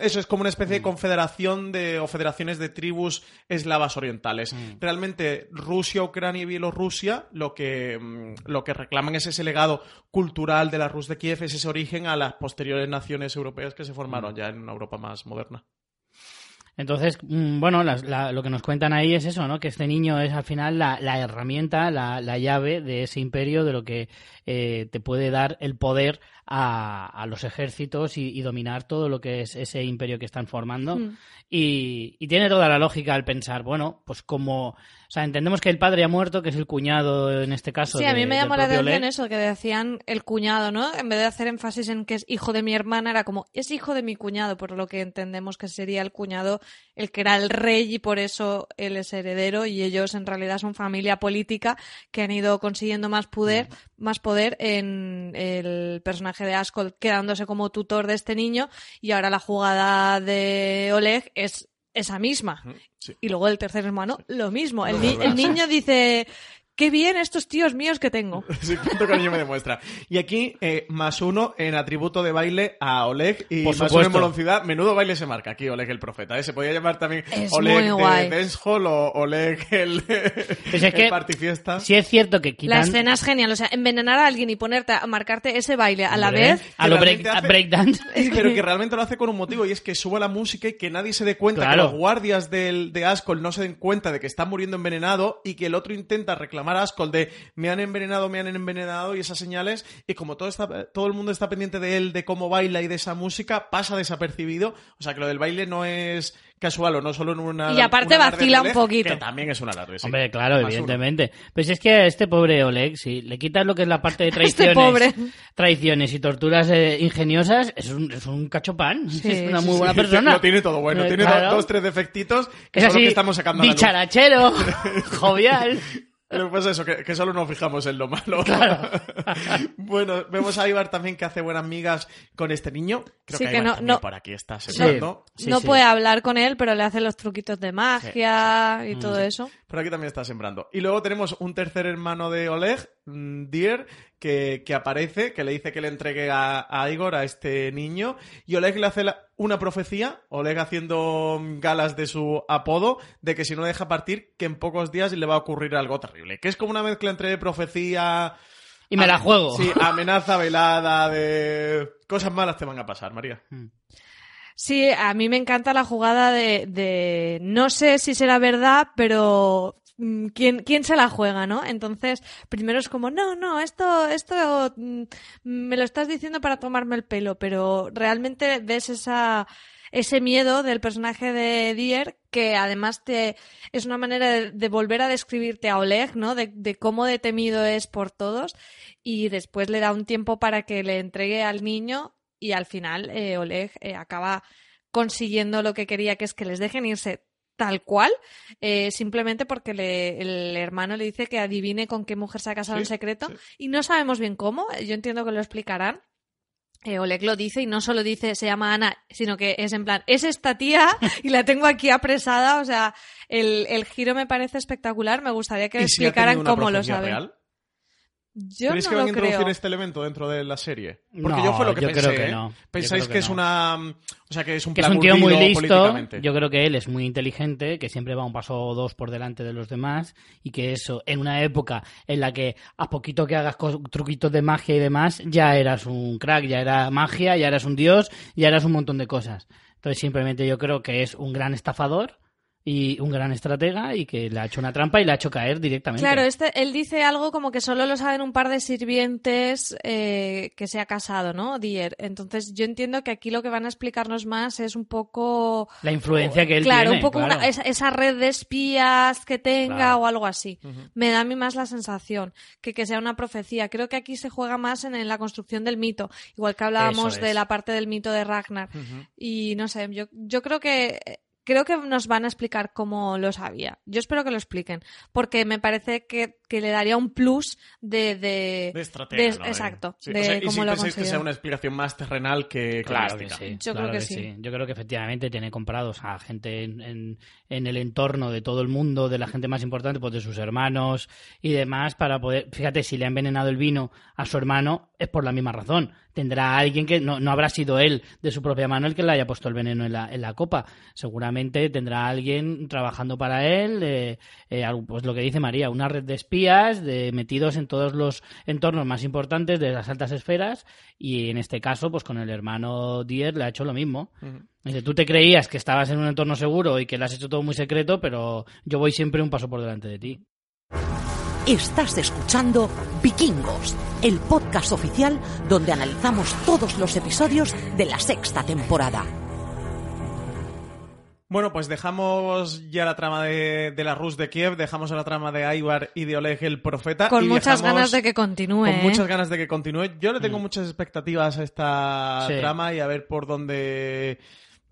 eso es como una especie de confederación de, o federaciones de tribus eslavas orientales. Mm. Realmente Rusia, Ucrania y Bielorrusia lo que, mm, lo que reclaman es ese legado cultural de la Rus de Kiev, es ese origen a las posteriores naciones europeas que se formaron ya en una Europa más moderna. Entonces, mm, bueno, la- lo que nos cuentan ahí es eso, ¿no? Que este niño es al final la, la herramienta, la, la llave de ese imperio, de lo que eh, te puede dar el poder a, a los ejércitos y, y dominar todo lo que es ese imperio que están formando. Mm. Y, y tiene toda la lógica al pensar, bueno, pues como, o sea, entendemos que el padre ha muerto, que es el cuñado en este caso. Sí, a mí me llamó la atención eso, que decían el cuñado, ¿no? En vez de hacer énfasis en que es hijo de mi hermana, era como, es hijo de mi cuñado, por lo que entendemos que sería el cuñado el que era el rey y por eso él es heredero y ellos en realidad son familia política que han ido consiguiendo más poder, más poder en el personaje de Askol quedándose como tutor de este niño y ahora la jugada de Oleg es esa misma. Sí. Y luego el tercer hermano, lo mismo. El, ni- niño dice, qué bien estos tíos míos que tengo. *laughs* Sí, cuánto cariño me demuestra. Y aquí, eh, más uno en atributo de baile a Oleg y Por más uno en moloncidad. Menudo baile se marca aquí, Oleg el profeta. ¿eh? Se podía llamar también Es Oleg de Dancehall o Oleg el, *laughs* Pues es el que partifiesta. Sí es cierto que La quitan escena es genial, o sea, envenenar a alguien y ponerte a marcarte ese baile a la vez. a lo break, a. *laughs* Pero que realmente lo hace con un motivo y es que suba la música y que nadie se dé cuenta, Claro. que los guardias del, de Ascol no se den cuenta de que está muriendo envenenado y que el otro intenta reclamar a Ascol de me han envenenado, me han envenenado y esas señales y como todo, está, todo el mundo está pendiente de él, de cómo baila y de esa música, pasa desapercibido. O sea que lo del baile no es casual o no solo en una... Y aparte vacila un poquito. Que también es un alarde, sí. Hombre, claro, Más uno. evidentemente. Pues es que a este pobre Oleg, si le quitas lo que es la parte de *laughs* Este traiciones, pobre. traiciones y torturas eh, ingeniosas, es un, es un cachopán. Sí, *laughs* es una sí, muy sí. buena *laughs* persona. Lo tiene todo bueno, Eh, tiene claro. dos, tres defectitos que Es son los así, que estamos sacando bicharachero, jovial. Lo que pasa es eso, que, que solo nos fijamos en lo malo. *laughs* *laughs* bueno, vemos a Ibar también que hace buenas migas con este niño. Creo Sí, que, que no- no- por aquí está Sí. sembrando. Sí, no sí. puede hablar con él, pero le hace los truquitos de magia y todo eso. Por aquí también está sembrando. Y luego tenemos un tercer hermano de Oleg, mm, Dier, que, que aparece, que le dice que le entregue a, a Igor, a este niño. Y Oleg le hace la- una profecía, Oleg haciendo mm, galas de su apodo, de que si no deja partir, que en pocos días le va a ocurrir algo terrible. Que es como una mezcla entre profecía... Y me la juego. Sí, amenaza velada de... Cosas malas te van a pasar, María. Sí, a mí me encanta la jugada de, de no sé si será verdad, pero mm, ¿quién, quién se la juega, ¿no? Entonces, primero es como, no, no, esto, esto mm, me lo estás diciendo para tomarme el pelo, pero realmente ves esa, ese miedo del personaje de Dier que además te es una manera de, de volver a describirte a Oleg, ¿no? De, de cómo de temido es por todos y después le da un tiempo para que le entregue al niño y al final eh, Oleg eh, acaba consiguiendo lo que quería, que es que les dejen irse tal cual, eh, simplemente porque le- el hermano le dice que adivine con qué mujer se ha casado Sí, en secreto sí. y no sabemos bien cómo, yo entiendo que lo explicarán. eh, Oleg lo dice y no solo dice se llama Ana, sino que es en plan, es esta tía *laughs* y la tengo aquí apresada. O sea, el, el giro me parece espectacular. Me gustaría que ¿Y explicaran cómo lo real? Yo ¿Creéis no que van a introducir creo. este elemento dentro de la serie? Porque No, yo fue lo que yo pensé. creo que ¿eh? no. ¿Pensáis creo que, que es una. O sea, que es un que es plan un tío muy listo. Yo creo que él es muy inteligente, que siempre va un paso o dos por delante de los demás y que eso, en una época en la que a poquito que hagas truquitos de magia y demás, ya eras un crack, ya era magia, ya eras un dios, ya eras un montón de cosas. Entonces simplemente yo creo que es un gran estafador y un gran estratega y que le ha hecho una trampa y le ha hecho caer directamente. Claro, este, él dice algo como que solo lo saben un par de sirvientes eh, que se ha casado, ¿no? Dier. Entonces yo entiendo que aquí lo que van a explicarnos más es un poco... La influencia que él claro, tiene. un poco claro. una- esa, esa red de espías que tenga Claro. o algo así. Me da a mí más la sensación que que sea una profecía. Creo que aquí se juega más en, en la construcción del mito, igual que hablábamos de la parte del mito de Ragnar. Y no sé, yo, yo creo que creo que nos van a explicar cómo lo sabía. Yo espero que lo expliquen, porque me parece que, que le daría un plus de... de, De ¿no? exacto, Sí, de o sea, y cómo si lo pensáis que sea una explicación más terrenal que, Claro que mística. sí. Yo claro creo que sí. Yo creo que efectivamente tiene comprados a gente en, en- en el entorno de todo el mundo, de la gente más importante, pues de sus hermanos y demás, para poder. Fíjate, si le ha envenenado el vino a su hermano, es por la misma razón. Tendrá alguien que no, no habrá sido él de su propia mano el que le haya puesto el veneno en la, en la copa. Seguramente tendrá alguien trabajando para él, eh, eh, pues lo que dice María, una red de espías de, metidos en todos los entornos más importantes de las altas esferas y en este caso, pues con el hermano Dier le ha hecho lo mismo. Dice, tú te creías que estabas en un entorno seguro y que lo has hecho todo muy secreto, pero yo voy siempre un paso por delante de ti. Estás escuchando Vikingos, el podcast oficial donde analizamos todos los episodios de la sexta temporada. Bueno, pues dejamos ya la trama de, de la Rus de Kiev, dejamos la trama de Aibar y de Oleg el profeta. Con y muchas ganas de que continúe. Con ¿eh? muchas ganas de que continúe. Yo le tengo Mm. muchas expectativas a esta Sí. trama y a ver por dónde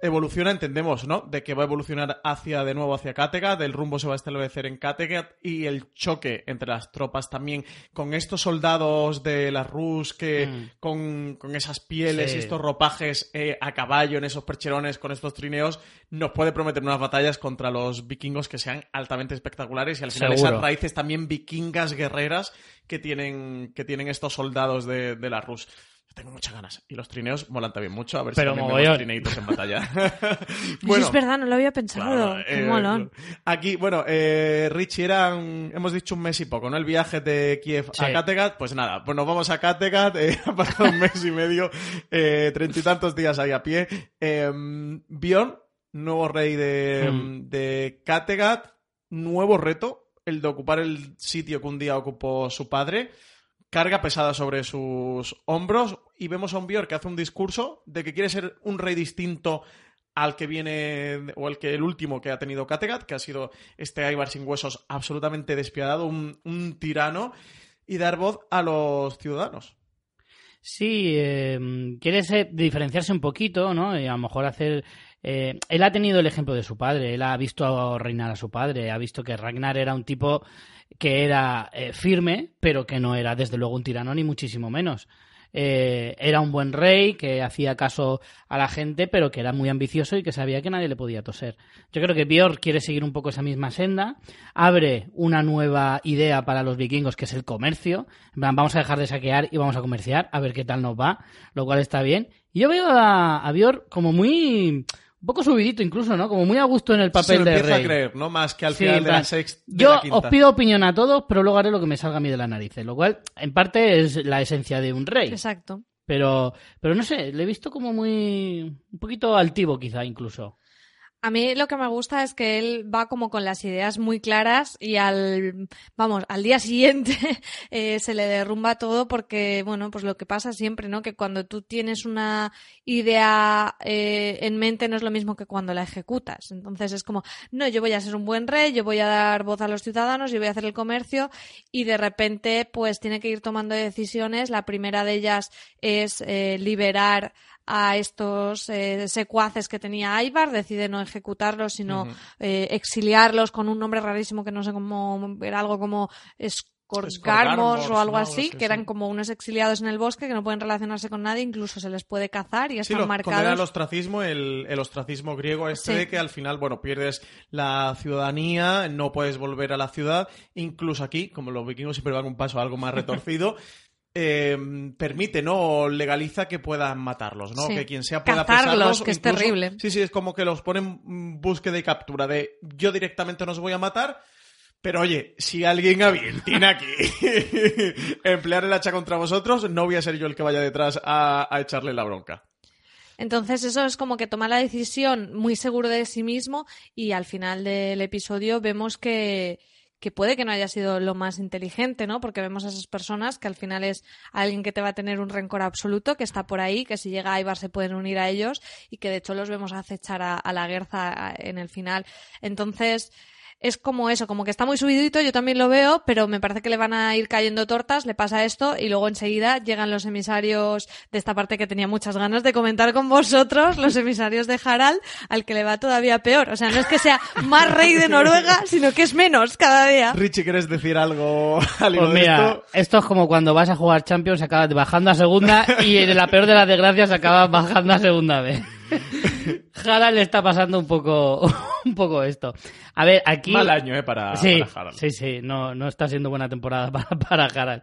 evoluciona, entendemos, ¿no? De que va a evolucionar hacia, de nuevo, hacia Kattegat, el rumbo se va a establecer en Kattegat y el choque entre las tropas también con estos soldados de la Rus que Mm. con, con esas pieles Sí. y estos ropajes eh, a caballo en esos percherones con estos trineos nos puede prometer unas batallas contra los vikingos que sean altamente espectaculares y al final Seguro. esas raíces también vikingas guerreras que tienen, que tienen estos soldados de, de la Rus. Tengo muchas ganas. Y los trineos molan también mucho. A ver Pero si también vemos trineitos en batalla. *laughs* *laughs* Eso es verdad, no lo había pensado. Claro, Qué eh, molón. Aquí, bueno, eh, Richie era, un- hemos dicho un mes y poco, ¿no? El viaje de Kiev a. Kattegat, pues nada, pues nos vamos a Kattegat, eh, *laughs* ha pasado un mes y medio, eh, treinta y tantos días ahí a pie. Eh, Bjorn, nuevo rey de, Hmm. de Kattegat, nuevo reto, el de ocupar el sitio que un día ocupó su padre. Carga pesada sobre sus hombros y vemos a un Bjorn que hace un discurso de que quiere ser un rey distinto al que viene, o el que el último que ha tenido Kattegat, que ha sido este Aibar sin huesos absolutamente despiadado, un, tirano, y dar voz a los ciudadanos. Sí, eh, quiere diferenciarse un poquito, ¿no? Y a lo mejor hacer... eh, él ha tenido el ejemplo de su padre, él ha visto reinar a su padre, ha visto que Ragnar era un tipo que era eh, firme, pero que no era desde luego un tirano ni muchísimo menos. Eh, era un buen rey que hacía caso a la gente, pero que era muy ambicioso y que sabía que nadie le podía toser. Yo creo que Björk quiere seguir un poco esa misma senda, abre una nueva idea para los vikingos que es el comercio. Vamos a dejar de saquear y vamos a comerciar, a ver qué tal nos va, lo cual está bien. Y yo veo a, a como muy. Un poco subidito incluso, ¿no? Como muy a gusto en el Se papel lo de empieza rey. a creer, ¿no? Más que al Sí, final de la sexta. de Yo la quinta. os pido opinión a todos, pero luego haré lo que me salga a mí de las narices, lo cual en parte es la esencia de un rey. Exacto. Pero, pero no sé, le he visto como muy. un poquito altivo, quizá incluso. A mí lo que me gusta es que él va como con las ideas muy claras y al, vamos, al día *laughs* siguiente eh, se le derrumba todo porque, bueno, pues lo que pasa siempre, ¿no? Que cuando tú tienes una idea eh, en mente no es lo mismo que cuando la ejecutas. Entonces es como, no, yo voy a ser un buen rey, yo voy a dar voz a los ciudadanos, yo voy a hacer el comercio y de repente pues tiene que ir tomando decisiones. La primera de ellas es eh, liberar a estos eh, secuaces que tenía Aibar, decide no ejecutarlos, sino eh, exiliarlos con un nombre rarísimo que no sé cómo, era algo como Corgarmos o algo así, Sí, que eran como unos exiliados en el bosque que no pueden relacionarse con nadie, incluso se les puede cazar y Sí, están lo marcados. al ostracismo, el, el ostracismo griego este Sí. de que al final, bueno, pierdes la ciudadanía, no puedes volver a la ciudad, incluso aquí, como los vikingos siempre van un paso algo más *laughs* retorcido, eh, permite, ¿no? O legaliza que puedan matarlos, ¿no? Sí. Que quien sea pueda Cazarlos, pesarlos, que es incluso- terrible. Sí, sí, es como que los ponen en búsqueda y captura de yo directamente no os voy a matar, pero oye, si alguien a bien tiene aquí *laughs* emplear el hacha contra vosotros, no voy a ser yo el que vaya detrás a, a echarle la bronca. Entonces eso es como que toma la decisión muy seguro de sí mismo y al final del episodio vemos que, que puede que no haya sido lo más inteligente, ¿no? Porque vemos a esas personas que al final es alguien que te va a tener un rencor absoluto, que está por ahí, que si llega Ibar se pueden unir a ellos y que de hecho los vemos acechar a, a la Guerza a- en el final. Entonces es como eso, como que está muy subidito, yo también lo veo, pero me parece que le van a ir cayendo tortas, le pasa esto y luego enseguida llegan los emisarios de esta parte que tenía muchas ganas de comentar con vosotros, los emisarios de Harald, al que le va todavía peor. O sea, no es que sea más rey de Noruega, sino que es menos cada día. Richie, ¿quieres decir algo al Pues de mira, esto? esto? es como cuando vas a jugar Champions, acabas bajando a segunda y en la peor de las desgracias acabas bajando a segunda vez. *laughs* Harald le está pasando un poco, *laughs* un poco esto. A ver, aquí... Mal año, ¿eh? Para, sí, para Harald. sí, sí, no, no está siendo buena temporada *laughs* para, para Harald.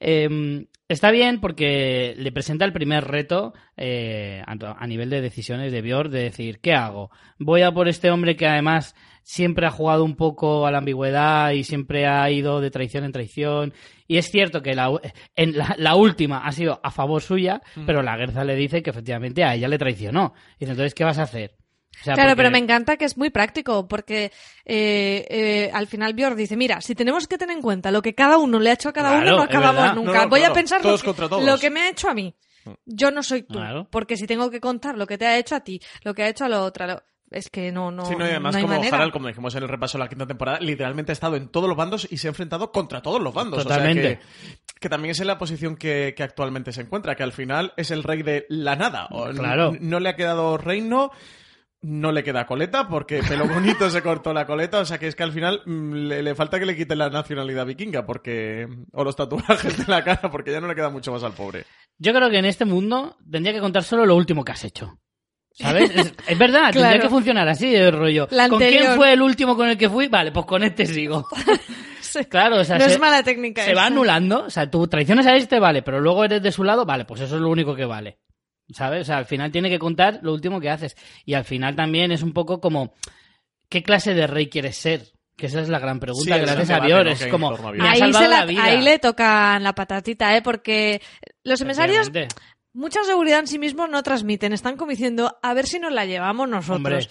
Eh, está bien porque le presenta el primer reto eh, a, nivel de decisiones de Björn, de decir, ¿qué hago? Voy a por este hombre que además siempre ha jugado un poco a la ambigüedad y siempre ha ido de traición en traición. Y es cierto que la, en la, la última ha sido a favor suya, pero la Guerza le dice que efectivamente a ella le traicionó. Y dice, entonces, ¿qué vas a hacer? O sea, Claro, porque- pero me encanta que es muy práctico, porque eh, eh, al final Björn dice, mira, si tenemos que tener en cuenta lo que cada uno le ha hecho a cada Claro, uno, no acabamos verdad. nunca. No, no, Voy claro, a pensar lo que, contra todos. lo que me ha hecho a mí. Yo no soy tú, Claro. porque si tengo que contar lo que te ha hecho a ti, lo que ha hecho a la otra, lo- es que no, no, Sí, no, y además, no hay como manera. Harald, como dijimos en el repaso de la quinta temporada, literalmente ha estado en todos los bandos y se ha enfrentado contra todos los bandos. O sea Totalmente. que, que también es en la posición que, que actualmente se encuentra, que al final es el rey de la nada. O Claro. No, le ha quedado reino, no le queda coleta, porque pelo bonito se cortó la coleta, o sea que es que al final mm, le, le falta que le quiten la nacionalidad vikinga, porque o los tatuajes de la cara, porque ya no le queda mucho más al pobre. Yo creo que en este mundo tendría que contar solo lo último que has hecho. ¿Sabes? Es, es verdad, tendría que funcionar así el rollo. La ¿Con quién fue el último con el que fui? Vale, pues con este sigo. *laughs* Sí. Claro, o sea, no se, es mala técnica. se va anulando. O sea, tú traiciones a este, vale, pero luego eres de su lado, vale, pues eso es lo único que vale. ¿Sabes? O sea, al final tiene que contar lo último que haces. Y al final también es un poco como, ¿qué clase de rey quieres ser? Que esa es la gran pregunta Sí, que es a. ¿no? Es que como, a me Ahí, salvado se la- la vida. ahí le tocan la patatita, ¿eh? Porque los emisarios Efectivamente. mucha seguridad en sí mismos no transmiten. Están como diciendo, a ver si nos la llevamos nosotros. Hombre.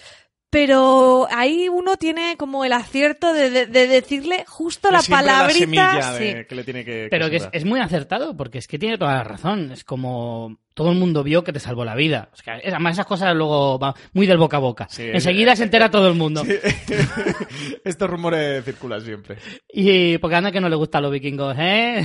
Pero ahí uno tiene como el acierto de, de- de decirle justo la palabrita. de- que le tiene que. Pero que es, sembrar. es muy acertado, porque es que tiene toda la razón. Es como todo el mundo vio que te salvó la vida. O sea, además, esas cosas luego van muy del boca a boca. Sí, Enseguida eh, se entera todo el mundo. *laughs* Estos rumores circulan siempre. Y porque anda que no le gusta a los vikingos, ¿eh?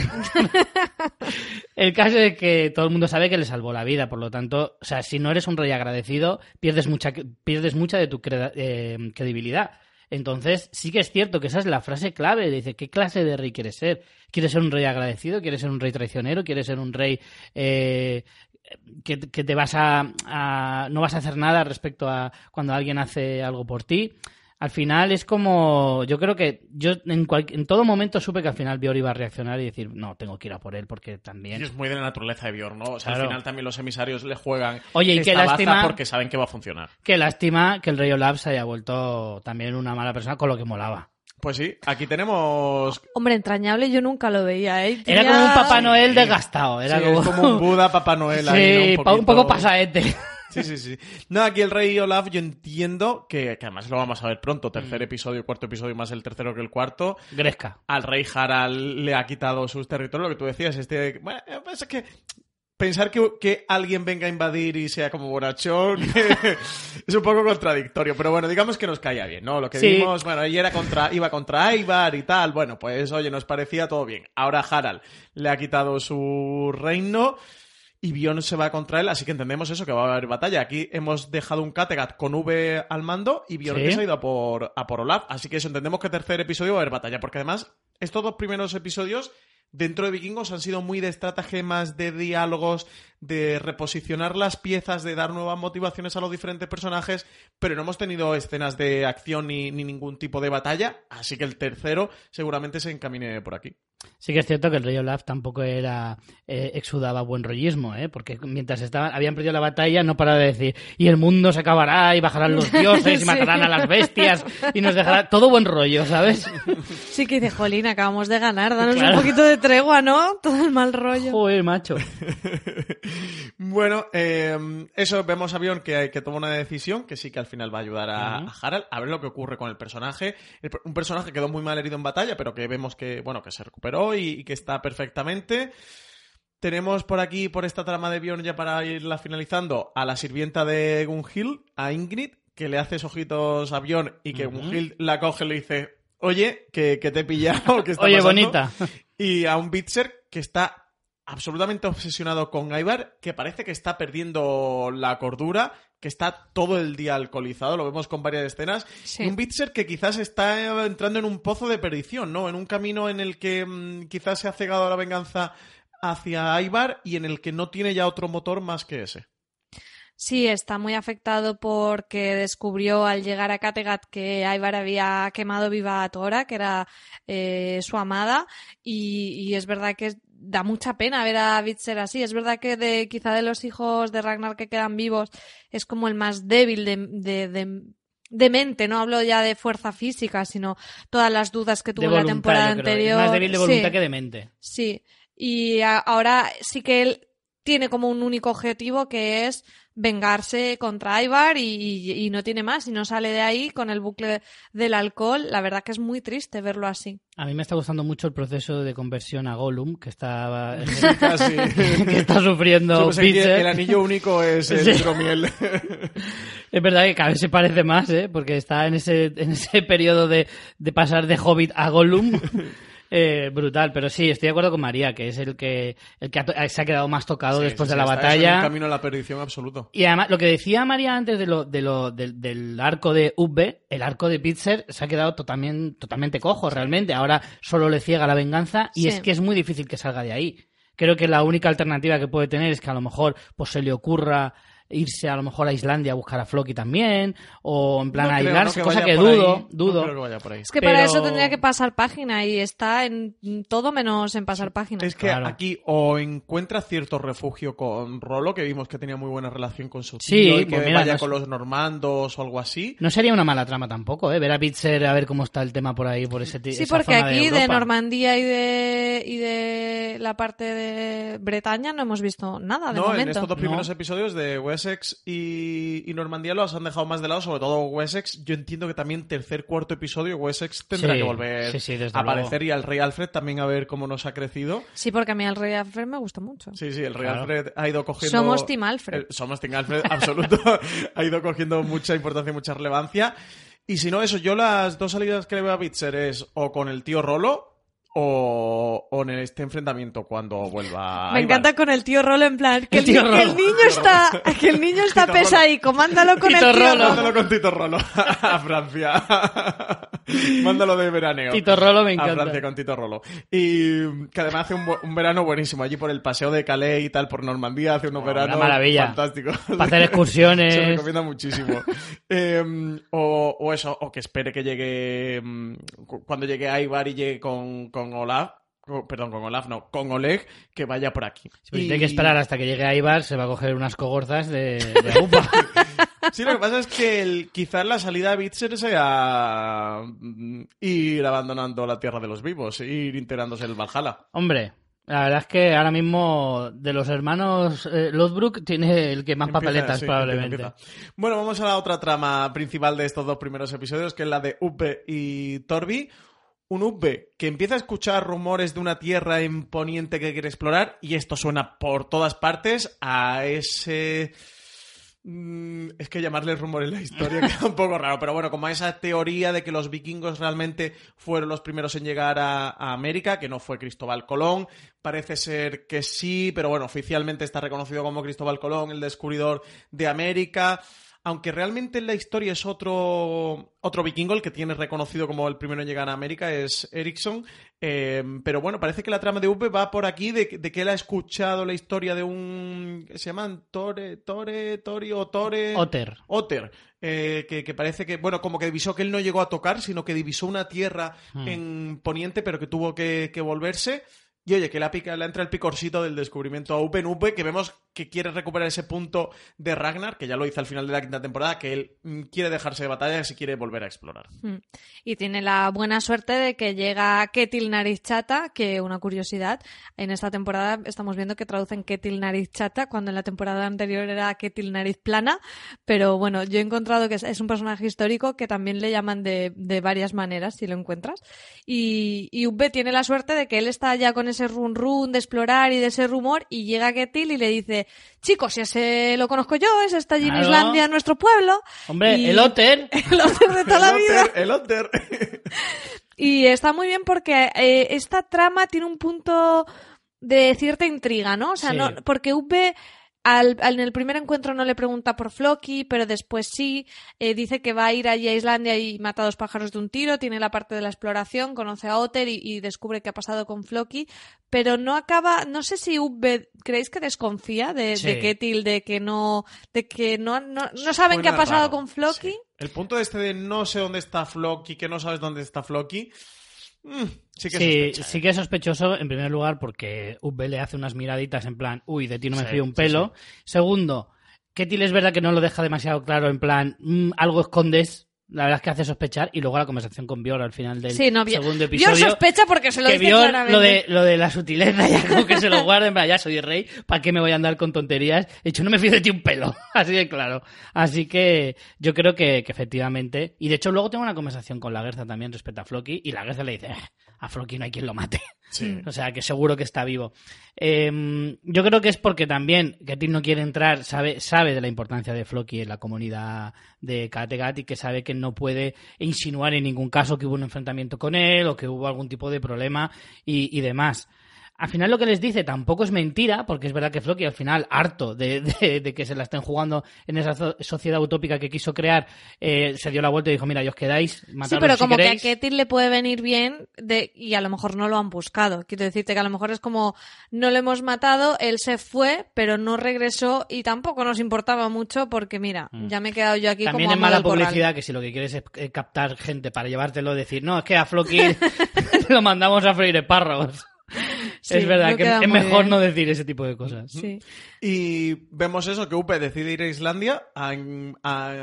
*laughs* el caso es que todo el mundo sabe que le salvó la vida, por lo tanto, o sea, si no eres un rey agradecido, pierdes mucha, pierdes mucha de tu eh, credibilidad. Entonces, sí que es cierto que esa es la frase clave. Dice, ¿qué clase de rey quieres ser? ¿Quieres ser un rey agradecido? ¿Quieres ser un rey traicionero? ¿Quieres ser un rey eh, que, que te vas a, a- no vas a hacer nada respecto a cuando alguien hace algo por ti? Al final es como, yo creo que yo en, cual- en todo momento supe que al final Bior iba a reaccionar y decir, no, tengo que ir a por él porque Y también... es muy de la naturaleza de Bjorn, ¿no? O sea, Claro. al final también los emisarios le juegan Oye, y qué esta lástima- porque saben que va a funcionar. Qué lástima que el rey Olaf se haya vuelto también una mala persona con lo que molaba. Pues sí, aquí tenemos... Hombre, entrañable yo nunca lo veía, ¿eh? Era como un Papá Noel Sí. desgastado. Era sí, como... es como un *laughs* Buda, Papá Noel ahí, Sí, ¿no? pa- un poco pasaete. Sí, sí, sí. No, aquí el rey Olaf yo entiendo que, que además lo vamos a ver pronto, Mm. tercer episodio, cuarto episodio más el tercero que el cuarto. Gresca. Al rey Harald le ha quitado sus territorios, lo que tú decías, este... Bueno, pues es que... Pensar que, que alguien venga a invadir y sea como borrachón *laughs* es un poco contradictorio, pero bueno, digamos que nos caía bien, ¿no? Lo que Sí. vimos, bueno, ella era contra, iba contra Ivar y tal, bueno, pues oye, nos parecía todo bien. Ahora Harald le ha quitado su reino y Bion se va contra él, así que entendemos eso, que va a haber batalla. Aquí hemos dejado un Kattegat con V al mando y Bion Sí. que se ha ido a por, a por Olaf, así que eso entendemos que tercer episodio va a haber batalla, porque además estos dos primeros episodios dentro de Vikingos han sido muy de estratagemas, de diálogos, de reposicionar las piezas, de dar nuevas motivaciones a los diferentes personajes, pero no hemos tenido escenas de acción ni, ni ningún tipo de batalla, así que el tercero seguramente se encamine por aquí. Sí que es cierto que el rey Olaf tampoco era eh, exudaba buen rollismo, ¿eh? porque mientras estaban, habían perdido la batalla no paraba de decir y el mundo se acabará y bajarán los *laughs* dioses y Sí. matarán a las bestias y nos dejará todo buen rollo, ¿sabes? Sí que dice, Jolín, acabamos de ganar, danos Claro. un poquito de tregua, ¿no? Todo el mal rollo. Joder, macho. *laughs* Bueno, eh, eso vemos a Bion que, que toma una decisión que sí que al final va a ayudar a, Ujú. a Harald a ver lo que ocurre con el personaje. El un personaje que quedó muy mal herido en batalla, pero que vemos que, bueno, que se recuperó y, y que está perfectamente. Tenemos por aquí, por esta trama de Bion, ya para irla finalizando, a la sirvienta de Gunhild, a Ingrid, que le hace ojitos a Bion y que Ujú. Gunhild la coge y le dice, oye, que, que te he pillado, que está Oye, pasando?". bonita. Y a un Bitzer que está absolutamente obsesionado con Ivar, que parece que está perdiendo la cordura, que está todo el día alcoholizado, lo vemos con varias escenas. Sí. Y un Bitzer que quizás está entrando en un pozo de perdición, ¿no? En un camino en el que mm, quizás se ha cegado a la venganza hacia Ivar y en el que no tiene ya otro motor más que ese. Sí, está muy afectado porque descubrió al llegar a Kattegat que Ivar había quemado viva a Tora, que era eh, su amada, y, y es verdad que da mucha pena ver a Bitzer así. Es verdad que de quizá de los hijos de Ragnar que quedan vivos es como el más débil de, de, de- de mente, no hablo ya de fuerza física, sino todas las dudas que tuvo en la voluntad, temporada anterior. Más débil de voluntad Sí. que de mente. Sí, y a- ahora sí que él tiene como un único objetivo que es vengarse contra Ivar y, y- y no tiene más y no sale de ahí con el bucle del alcohol. La verdad que es muy triste verlo así. A mí me está gustando mucho el proceso de conversión a Gollum que está, *laughs* Casi. *laughs* que está sufriendo Bitzer. el anillo único es el Sí. hidromiel. *laughs* Es verdad que cada vez se parece más, ¿eh? Porque está en ese, en ese periodo de, de pasar de Hobbit a Gollum. Eh, brutal, pero sí, estoy de acuerdo con María, que es el que, el que ha to- se ha quedado más tocado Sí, después sí, de sí, la está eso en batalla. un camino a la perdición absoluto. Y además, lo que decía María antes de lo, de lo, del, del arco de Ubbe, el arco de Pitzer se ha quedado totalmente, totalmente cojo, realmente. Ahora solo le ciega la venganza y Sí. es que es muy difícil que salga de ahí. Creo que la única alternativa que puede tener es que a lo mejor pues se le ocurra irse a lo mejor a Islandia a buscar a Floki también, o en plan No creo, aislarse, no cosa que ahí. dudo, No dudo. creo que vaya por ahí. Es que para eso tendría que pasar página y está en todo menos en pasar página. Es que Claro. aquí o encuentra cierto refugio con Rolo, que vimos que tenía muy buena relación con su tío, Sí, y que pues mira, vaya no es- con los normandos o algo así. No sería una mala trama tampoco, ¿eh? Ver a Pitzer a ver cómo está el tema por ahí, por ese Sí, esa porque zona aquí de. Normandía y de, y de la parte de Bretaña no hemos visto nada de no, en momento. estos dos primeros No. episodios de Wessex y, y Normandía los han dejado más de lado, sobre todo Wessex. Yo entiendo que también tercer, cuarto episodio Wessex tendrá Sí, que volver sí, sí, desde a aparecer luego. y al rey Alfred también a ver cómo nos ha crecido. Sí, porque a mí el Rey Alfred me gusta mucho. Sí, sí, el rey Claro. Alfred ha ido cogiendo... Somos Team Alfred. Eh, somos Team Alfred, *laughs* absoluto. ha ido cogiendo mucha importancia y mucha relevancia. Y si no, eso, yo las dos salidas que le veo a Bitzer es o con el tío Rolo o, o en este enfrentamiento cuando vuelva Me encanta con el tío Rolo en plan que El el, el niño está que el niño está *laughs* Tito Rolo. pesadico, mándalo con Tito el tío Rolo. Rolo. Mándalo con Tito Rolo *laughs* a Francia. *laughs* Mándalo de veraneo. Tito Rolo me A encanta. Francia con Tito Rolo. Y que además hace un, verano buenísimo allí por el paseo de Calais y tal, por Normandía. Hace unos Oh, veranos maravilla. fantásticos. *laughs* Para hacer excursiones. *laughs* Se recomienda muchísimo. Eh, o, o eso, o que espere que llegue. mm, cu- Cuando llegue Ivar y llegue con, con Olaf. Co- Perdón, con Olaf, no, con Oleg, que vaya por aquí. Sí, pues Y- Tiene que esperar hasta que llegue a Ibar, se va a coger unas cogorzas de, de upa. *laughs* Sí, lo que pasa es que el, quizás la salida de Bitzer sea mm, ir abandonando la tierra de los vivos, ir integrándose en el Valhalla. Hombre, la verdad es que ahora mismo de los hermanos eh, tiene el que más Empieza, papeletas sí, probablemente. empieza, empieza. Bueno, vamos a la otra trama principal de estos dos primeros episodios, que es la de Uppe y Torbi. Un Uppe que empieza a escuchar rumores de una tierra en poniente que quiere explorar y esto suena por todas partes a ese Mm, es que llamarle rumor en la historia *laughs* queda un poco raro, pero bueno, como esa teoría de que los vikingos realmente fueron los primeros en llegar a, a, América, que no fue Cristóbal Colón, parece ser que sí, pero bueno, oficialmente está reconocido como Cristóbal Colón, el descubridor de América aunque realmente en la historia es otro, otro vikingo el que tiene reconocido como el primero en llegar a América, es Ericsson. Eh, pero bueno, parece que la trama de Upe va por aquí de, que él ha escuchado la historia de un. ¿Se llaman? Tore, Tore, Tori o Tore. Otter. Otter. Eh, que, parece que, bueno, como que divisó que él no llegó a tocar, sino que divisó una tierra hmm. en Poniente, pero que tuvo que, que volverse. Y oye, que le entra el picorcito del descubrimiento a Upe, que vemos que quiere recuperar ese punto de Ragnar, que ya lo hizo al final de la quinta temporada, que él mm, quiere dejarse de batalla y se quiere volver a explorar. Mm. Y tiene la buena suerte de que llega Ketil Nariz Chata, que una curiosidad, en esta temporada estamos viendo que traducen Ketil Nariz Chata, cuando en la temporada anterior era Ketil Nariz Plana, pero bueno, yo he encontrado que es, un personaje histórico que también le llaman de, varias maneras, si lo encuentras. Y, y tiene la suerte de que él está ya con ese run run de explorar y de ese rumor, y llega Ketil y le dice chicos, ese lo conozco yo, ese está allí en Islandia, en nuestro pueblo. Hombre, el Otter. *laughs* el Otter de toda la vida. El Otter. *laughs* y está muy bien porque eh, esta trama tiene un punto de cierta intriga, ¿no? O sea, no, porque V al, en el primer encuentro no le pregunta por Floki, pero después sí. Eh, dice que va a ir allí a Islandia y mata a dos pájaros de un tiro. Tiene la parte de la exploración, conoce a Otter y, descubre qué ha pasado con Floki. Pero no acaba. No sé si Ubbe. ¿Creéis que desconfía de, de Ketil, de que no. de que no, no, saben qué ha pasado con Floki? El punto este de no sé dónde está Floki, que no sabes dónde está Floki. Mm, sí, que sí, sí, que es sospechoso, en primer lugar, porque UB le hace unas miraditas en plan, uy, de ti no me fío un pelo. Segundo, Ketil es verdad que no lo deja demasiado claro, en plan, mm, algo escondes, la verdad es que hace sospechar y luego la conversación con Bior al final del segundo episodio. Bior sospecha porque se lo que dice claramente. Lo de, lo de la sutileza *laughs* ya como que se lo guarden, ya soy rey, ¿para qué me voy a andar con tonterías? De hecho, no me fío de ti un pelo, *laughs* así de claro. Así que yo creo que, efectivamente, y de hecho luego tengo una conversación con la Gerza también respecto a Floki y la Gerza le dice, eh, a Floki no hay quien lo mate. *laughs* O sea, que seguro que está vivo. Em, yo creo que es porque también Ketil no quiere entrar, sabe, sabe de la importancia de Floki en la comunidad de Kattegat y que sabe que no puede insinuar en ningún caso que hubo un enfrentamiento con él o que hubo algún tipo de problema y demás. Al final lo que les dice tampoco es mentira, porque es verdad que Floki al final, harto de, que se la estén jugando en esa sociedad utópica que quiso crear, eh, se dio la vuelta y dijo, mira, ya os quedáis, Sí, pero como que a Ketil le puede venir bien de, y a lo mejor no lo han buscado. Quiero decirte que a lo mejor es como, no lo hemos matado, él se fue, pero no regresó y tampoco nos importaba mucho porque, mira, mm. ya me he quedado yo aquí También como es mala publicidad que si lo que quieres es eh, captar gente para llevártelo, decir, no, es que a Floki *laughs* lo mandamos a freír espárragos *laughs* es verdad que es mejor no decir ese tipo de cosas. Y vemos eso, que Upe decide ir a Islandia a,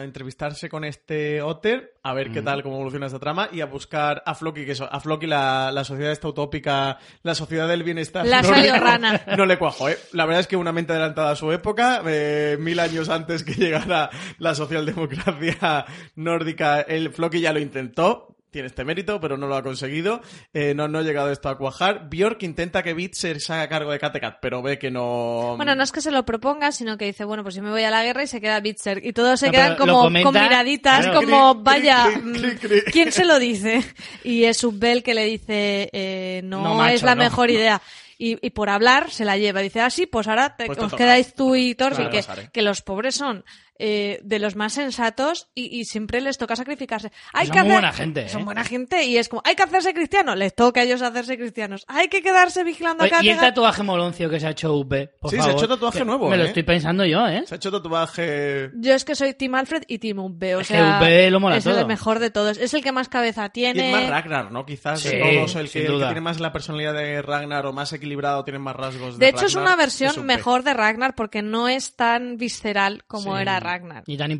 entrevistarse con este Otter, a ver qué tal, cómo evoluciona esta trama, y a buscar a Floki, que a Floki la, la sociedad esta utópica, la sociedad del bienestar. La no le, rana. *laughs* No le cuajo, ¿eh? La verdad es que una mente adelantada a su época, eh, mil años antes que *laughs* llegara la socialdemocracia nórdica, el Floki ya lo intentó, tiene este mérito, pero no lo ha conseguido. Eh, no, no ha llegado esto a cuajar. Bjork intenta que Bitzer se haga cargo de Kattegat, pero ve que no. Bueno, no es que se lo proponga, sino que dice, bueno, pues yo me voy a la guerra y se queda Bitzer. Y todos se quedan como con miraditas, como, vaya, *laughs* ¿quién se lo dice? *laughs* Y es Subbel que le dice, eh, no, es la mejor idea. Y, y, por hablar se la lleva. Dice, ah, sí, pues ahora pues os quedáis tú y Torbi, que, que, los pobres son eh, de los más sensatos y, siempre les toca sacrificarse. Hay son que buena gente. Son ¿eh? buena gente y es como, hay que hacerse cristianos, les toca a ellos hacerse cristianos. Hay que quedarse vigilando acá. Y el tatuaje moloncio que se ha hecho UP, Sí, se ha hecho tatuaje nuevo. Me lo ¿eh? estoy pensando yo, ¿eh? Se ha hecho tatuaje. Yo es que soy Team Alfred y Team UP, o sea. es el mejor de todos. Es el que más cabeza tiene. Y es más Ragnar, ¿no? Quizás de todos el que, tiene más la personalidad de Ragnar o más equilibrado, tiene más rasgos de De hecho, es una versión mejor de Ragnar porque no es tan visceral como era Ragnar. Y tan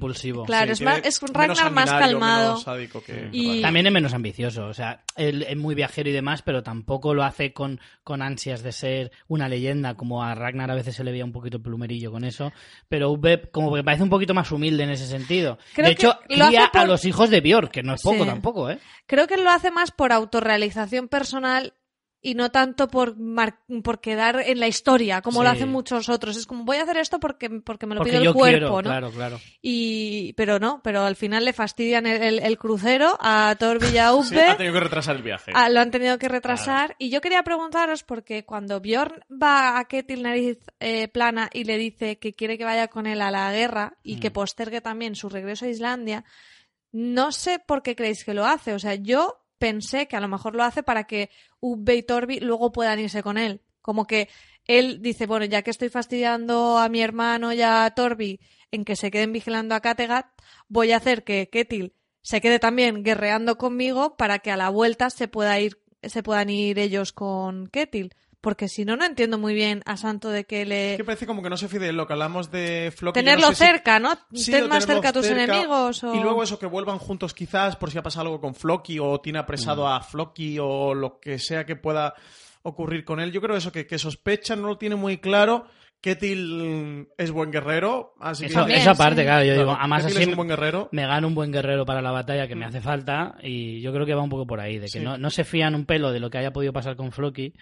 Claro, es, más, es un Ragnar más calmado. y... También es menos ambicioso, o sea, él es muy viajero y demás, pero tampoco lo hace con, con ansias de ser una leyenda, como a Ragnar a veces se le veía un poquito plumerillo con eso, pero Ubeb como que parece un poquito más humilde en ese sentido. de hecho, cría a los hijos de Björk, que no es poco tampoco, ¿eh? Creo que lo hace más por autorrealización personal y no tanto por, mar- por quedar en la historia, como lo hacen muchos otros. Es como voy a hacer esto porque, porque me lo Porque pide el yo cuerpo, quiero, ¿no? claro, claro. Y, pero no, pero al final le fastidian el, el- el crucero a Thor Villaupe. *laughs* Sí, ha tenido que retrasar el viaje. Ah, lo han tenido que retrasar. Y yo quería preguntaros, porque cuando Bjorn va a Ketil nariz eh, plana y le dice que quiere que vaya con él a la guerra y que Mm. postergue también su regreso a Islandia, no sé por qué creéis que lo hace. O sea, yo pensé que a lo mejor lo hace para que Ubbe y Torbi luego puedan irse con él. Como que él dice, bueno, ya que estoy fastidiando a mi hermano y a Torbi en que se queden vigilando a Kattegat, voy a hacer que Ketil se quede también guerreando conmigo para que a la vuelta se pueda ir, se puedan ir ellos con Ketil. Porque si no, no entiendo muy bien a Santo de que Es le... que parece como que no se fide lo que hablamos de Floki. yo Tenerlo no sé si- cerca, ¿no? Sí, Ten más cerca a tus cerca, enemigos. O... Y luego eso, que vuelvan juntos quizás por si ha pasado algo con Floki o tiene apresado a Floki o lo que sea que pueda ocurrir con él. Yo creo eso, que, que sospecha, no lo tiene muy claro. Ketil es buen guerrero, así Eso, que... También, eso aparte, sí. claro, yo digo, además Ketil así es un buen guerrero. me gano un buen guerrero para la batalla que me hace falta y yo creo que va un poco por ahí, de que Sí. no, no se fían un pelo de lo que haya podido pasar con Floki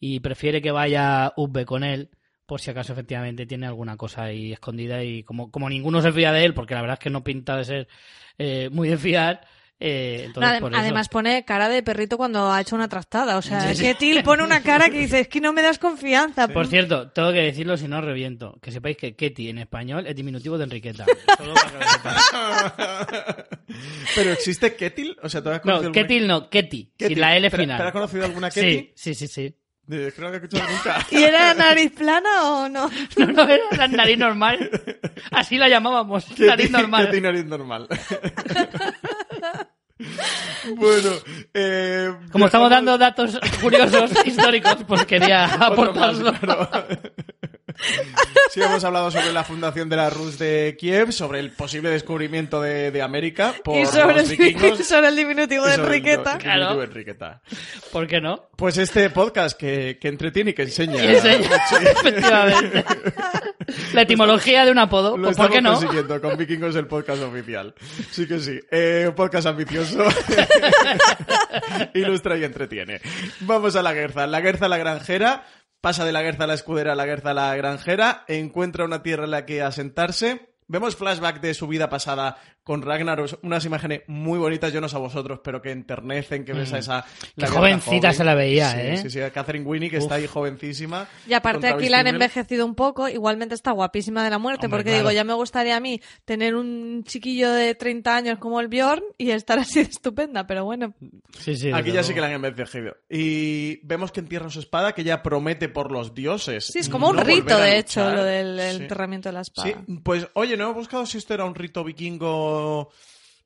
y prefiere que vaya Ubbe con él por si acaso efectivamente tiene alguna cosa ahí escondida y como, como ninguno se fía de él, porque la verdad es que no pinta de ser eh, muy de fiar, eh, No, entonces adem- por eso- además pone cara de perrito cuando ha hecho una trastada. O sea, Sí, sí. Ketil pone una cara que dice, es que no me das confianza. Por cierto, tengo que decirlo si no reviento, que sepáis que Ketty en español es diminutivo de Enriqueta. *laughs* Solo para. Pero existe Ketil, o sea, ¿tú has No, conocido alguna- Ketil no, Ketty, sin la L ¿Pero- final. ¿Pero has conocido alguna? Sí, sí, sí, sí. Creo que he escuchado nunca. *laughs* ¿Y era nariz plana o no? *laughs* No, no, era la nariz normal. Así la llamábamos, nariz normal. Nariz *laughs* normal. Bueno, eh, Como estamos dando datos curiosos *laughs* históricos, pues quería aportarlo. claro. Sí, hemos hablado sobre la fundación de la Rus de Kiev, sobre el posible descubrimiento de, de América por y sobre los el, vikingos. *laughs* sobre el diminutivo de sobre el Enriqueta. diminutivo Claro. de Enriqueta. ¿Por qué no? Pues este podcast que, que entretiene y que enseña. Y enseña, *laughs* efectivamente. La etimología de un apodo, Lo pues ¿por qué no? consiguiendo con Vikingos el podcast oficial. Sí que sí. Eh, un podcast ambicioso. *laughs* Ilustra y entretiene. Vamos a la Guerza. La Guerza la granjera. Pasa de la Guerza a la escudera a la Guerza a la granjera. Encuentra una tierra en la que asentarse. Vemos flashback de su vida pasada con Ragnar, unas imágenes muy bonitas, yo no sé a vosotros, pero que enternecen, que ves a esa... Mm. Qué la guerra jovencita joven. se la veía, Sí, ¿eh? Sí, sí, Catherine Winnie, que está ahí jovencísima. Y aparte aquí la han envejecido un poco, igualmente está guapísima de la muerte, Hombre, porque claro. digo, ya me gustaría a mí tener un chiquillo de 30 años como el Bjorn y estar así de estupenda, pero bueno. Sí, sí, Aquí ya sí que la han envejecido. Y vemos que entierra su espada, que ella promete por los dioses. Sí, es como un rito, de hecho, lo del enterramiento de la espada. Sí, pues oye, no he buscado si esto era un rito vikingo. Nos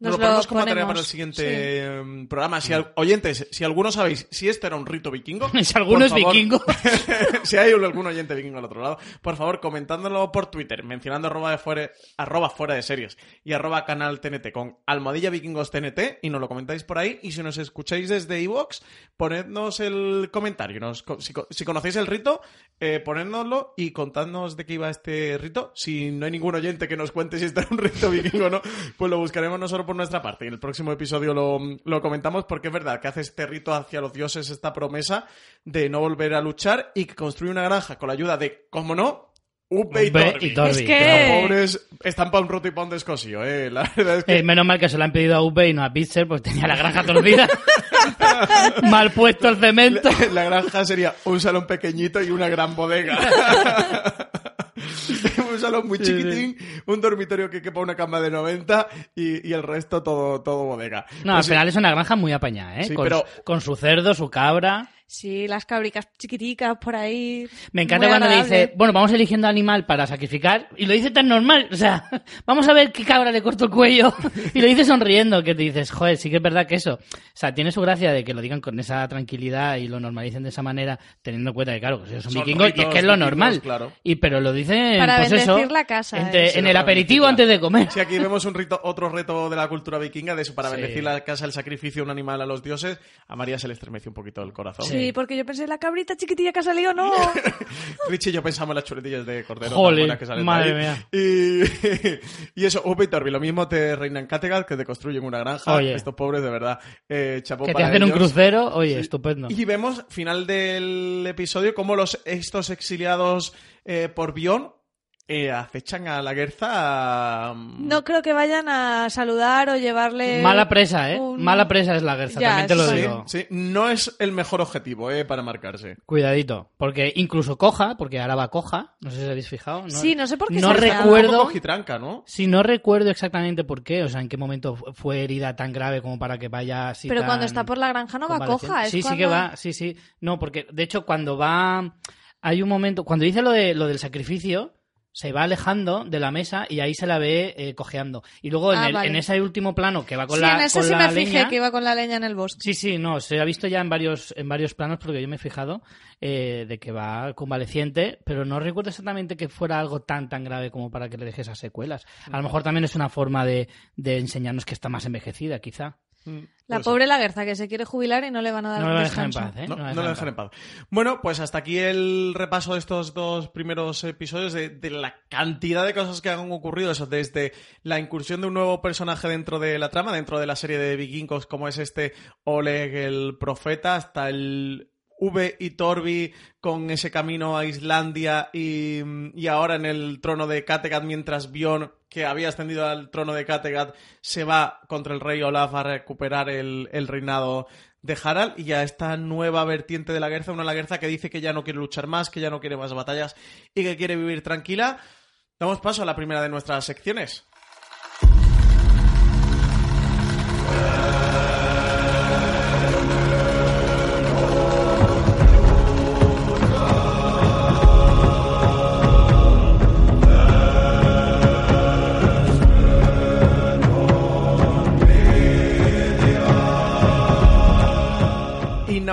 Nos lo ponemos como tarea para el siguiente em, programa. Si al- oyentes, si alguno sabéis si esto era un rito vikingo. *laughs* Si alguno es favor, vikingo. *laughs* si hay algún oyente vikingo al otro lado, por favor, comentándolo por Twitter, mencionando arroba, de fuera, arroba fuera de series y arroba canal TNT con almohadilla vikingos TNT y nos lo comentáis por ahí. Y si nos escucháis desde iVoox, ponednos el comentario. Nos si conocéis el rito, eh, ponednoslo y contadnos de qué iba este rito. Si no hay ningún oyente que nos cuente si este era un rito vikingo o no, pues lo buscaremos nosotros por nuestra parte. Y en el próximo episodio lo, lo comentamos porque es verdad que hace este rito hacia los dioses, esta promesa de no volver a luchar y que construye una granja con la ayuda de, como no, Upe y Upe Torbi. y Torbi. Es Que que- los pobres están para un roto y para un descosío, eh. La verdad es que Eh, menos mal que se lo han pedido a UP y no a Pitzer, pues tenía la granja torcida. *laughs* Mal puesto el cemento. la, la granja sería un salón pequeñito y una gran bodega. *laughs* *laughs* un salón muy chiquitín, un dormitorio que quepa una cama de 90 y, y el resto todo, todo bodega. No, Pues al sí, final es una granja muy apañada, ¿eh? Sí, con, pero- con su cerdo, su cabra. Sí, las cabricas chiquiticas por ahí. Me encanta cuando dice, bueno, vamos eligiendo animal para sacrificar, y lo dice tan normal, o sea, *laughs* vamos a ver qué cabra le corto el cuello, *laughs* y lo dice sonriendo, que te dices, joder, sí que es verdad que eso, o sea, tiene su gracia de que lo digan con esa tranquilidad y lo normalicen de esa manera, teniendo en cuenta que, claro, que ellos son, Son vikingos, y es que es lo normal, claro. y pero lo dicen, Para pues eso, bendecir la casa, entre- eh. Sí, en el aperitivo antes de comer. Sí, aquí vemos un rito, otro reto de la cultura vikinga, de eso, para Sí. bendecir la casa, el sacrificio de un animal a los dioses. A María se le estremeció un poquito el corazón. Sí, porque yo pensé, la cabrita chiquitilla que ha salido, no. *laughs* Richie y yo pensamos en las chuletillas de cordero. tan buenas que salen de madre ahí. mía. Y, *laughs* y eso, Upe y Torbi, lo mismo te reinan Kattegat que te construyen una granja. Oye. Estos pobres, de verdad. Eh, Que te hacen un crucero, oye, estupendo. Y vemos, final del episodio, cómo los, estos exiliados eh, por Bion eh, acechan a la Guerza. mm, No creo que vayan a saludar o llevarle. Mala presa, ¿eh? un- Mala presa es la Guerza, Ya, también te lo Sí, digo. sí, no es el mejor objetivo eh, para marcarse. Cuidadito, porque incluso coja, porque ahora va coja, no sé si habéis fijado. No, Sí, no sé por qué No se recuerdo- cojitranca, ¿no? Sí, no recuerdo exactamente por qué, o sea, en qué momento fu- fue herida tan grave como para que vaya así Pero tan cuando está por la granja no va coja. Es sí, sí que va, sí, sí. No, porque de hecho cuando va, hay un momento, cuando dice lo, de, lo del sacrificio, se va alejando de la mesa y ahí se la ve eh, cojeando. Y luego en, Ah, el- vale. en ese último plano que va con sí, la, en ese con sí la me fijé leña, que iba con la leña en el bosque. Sí, sí, no, se ha visto ya en varios, en varios planos porque yo me he fijado eh, de que va convaleciente, pero no recuerdo exactamente que fuera algo tan tan grave como para que le deje esas secuelas. A lo mejor también es una forma de, de enseñarnos que está más envejecida, quizá. Mm, La puede ser. pobre Lagerza que se quiere jubilar y no le van a dar No le en paz, ¿eh? No, lo dejan en paz. Bueno, pues hasta aquí el repaso de estos dos primeros episodios de, de la cantidad de cosas que han ocurrido. Eso, desde la incursión de un nuevo personaje dentro de la trama, dentro de la serie de vikingos, como es este Oleg el Profeta, hasta el V y Torbi con ese camino a Islandia y, y ahora en el trono de Kattegat mientras Bion, que había ascendido al trono de Kattegat, se va contra el rey Olaf a recuperar el, el reinado de Harald y a esta nueva vertiente de la guerra, una la guerra que dice que ya no quiere luchar más, que ya no quiere más batallas y que quiere vivir tranquila. Damos paso a la primera de nuestras secciones.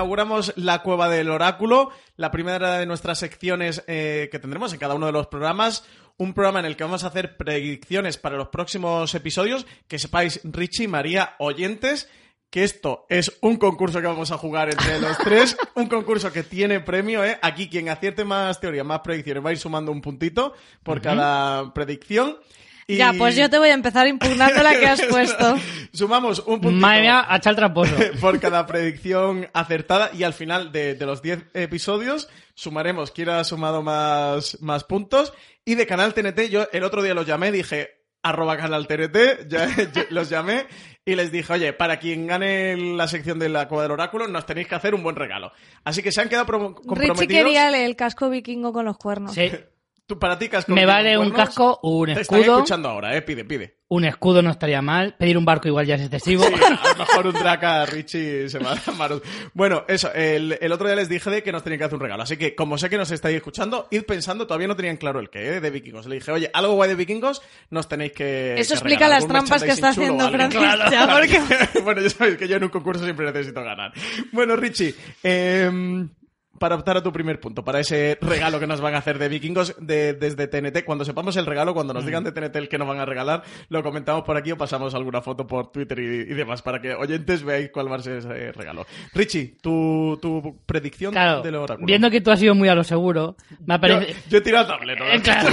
Inauguramos la cueva del oráculo, la primera de nuestras secciones eh, que tendremos en cada uno de los programas. Un programa en el que vamos a hacer predicciones para los próximos episodios. Que sepáis, Richie, María, oyentes, que esto es un concurso que vamos a jugar entre los tres. *laughs* Un concurso que tiene premio, ¿eh? Aquí quien acierte más teoría, más predicciones, va a ir sumando un puntito por cada predicción. Y Ya, pues yo te voy a empezar impugnando la que has *laughs* puesto. Sumamos un puntito Madre mía, hacha el tramposo. *laughs* por cada predicción acertada y al final de, de los 10 episodios sumaremos quién ha sumado más, más puntos y de Canal TNT yo el otro día los llamé, dije arroba Canal TNT, ya, *laughs* yo los llamé y les dije, oye, para quien gane la sección de la Cueva del Oráculo nos tenéis que hacer un buen regalo. Así que se han quedado promo- Richie comprometidos. quería el, el casco vikingo con los cuernos. Sí, Tú, para ti, casco, me vale un cuernos. casco, un Te están escudo. escuchando ahora, eh, pide, pide. Un escudo no estaría mal. Pedir un barco igual ya es excesivo. Sí, a lo mejor un draca Richie se va a dar manos. Bueno, eso, el, el otro día les dije de que nos tenían que hacer un regalo. Así que, como sé que nos estáis escuchando, id pensando, todavía no tenían claro el qué, ¿eh? de vikingos. Le dije, oye, algo guay de vikingos, nos tenéis que. Eso que explica regalar, las trampas que está haciendo o algo. Francis. ya, porque- *laughs* bueno, ya sabéis que yo en un concurso siempre necesito ganar. Bueno, Richie, em, para optar a tu primer punto, para ese regalo que nos van a hacer de vikingos de- desde TNT, cuando sepamos el regalo, cuando nos digan de TNT el que nos van a regalar, lo comentamos por aquí o pasamos alguna foto por Twitter y, y demás, para que oyentes veáis cuál va a ser ese regalo. Richie, tu, tu predicción Claro, del oráculo. viendo que tú has ido muy a lo seguro, me ha yo, yo he tirado tablero. Eh, claro.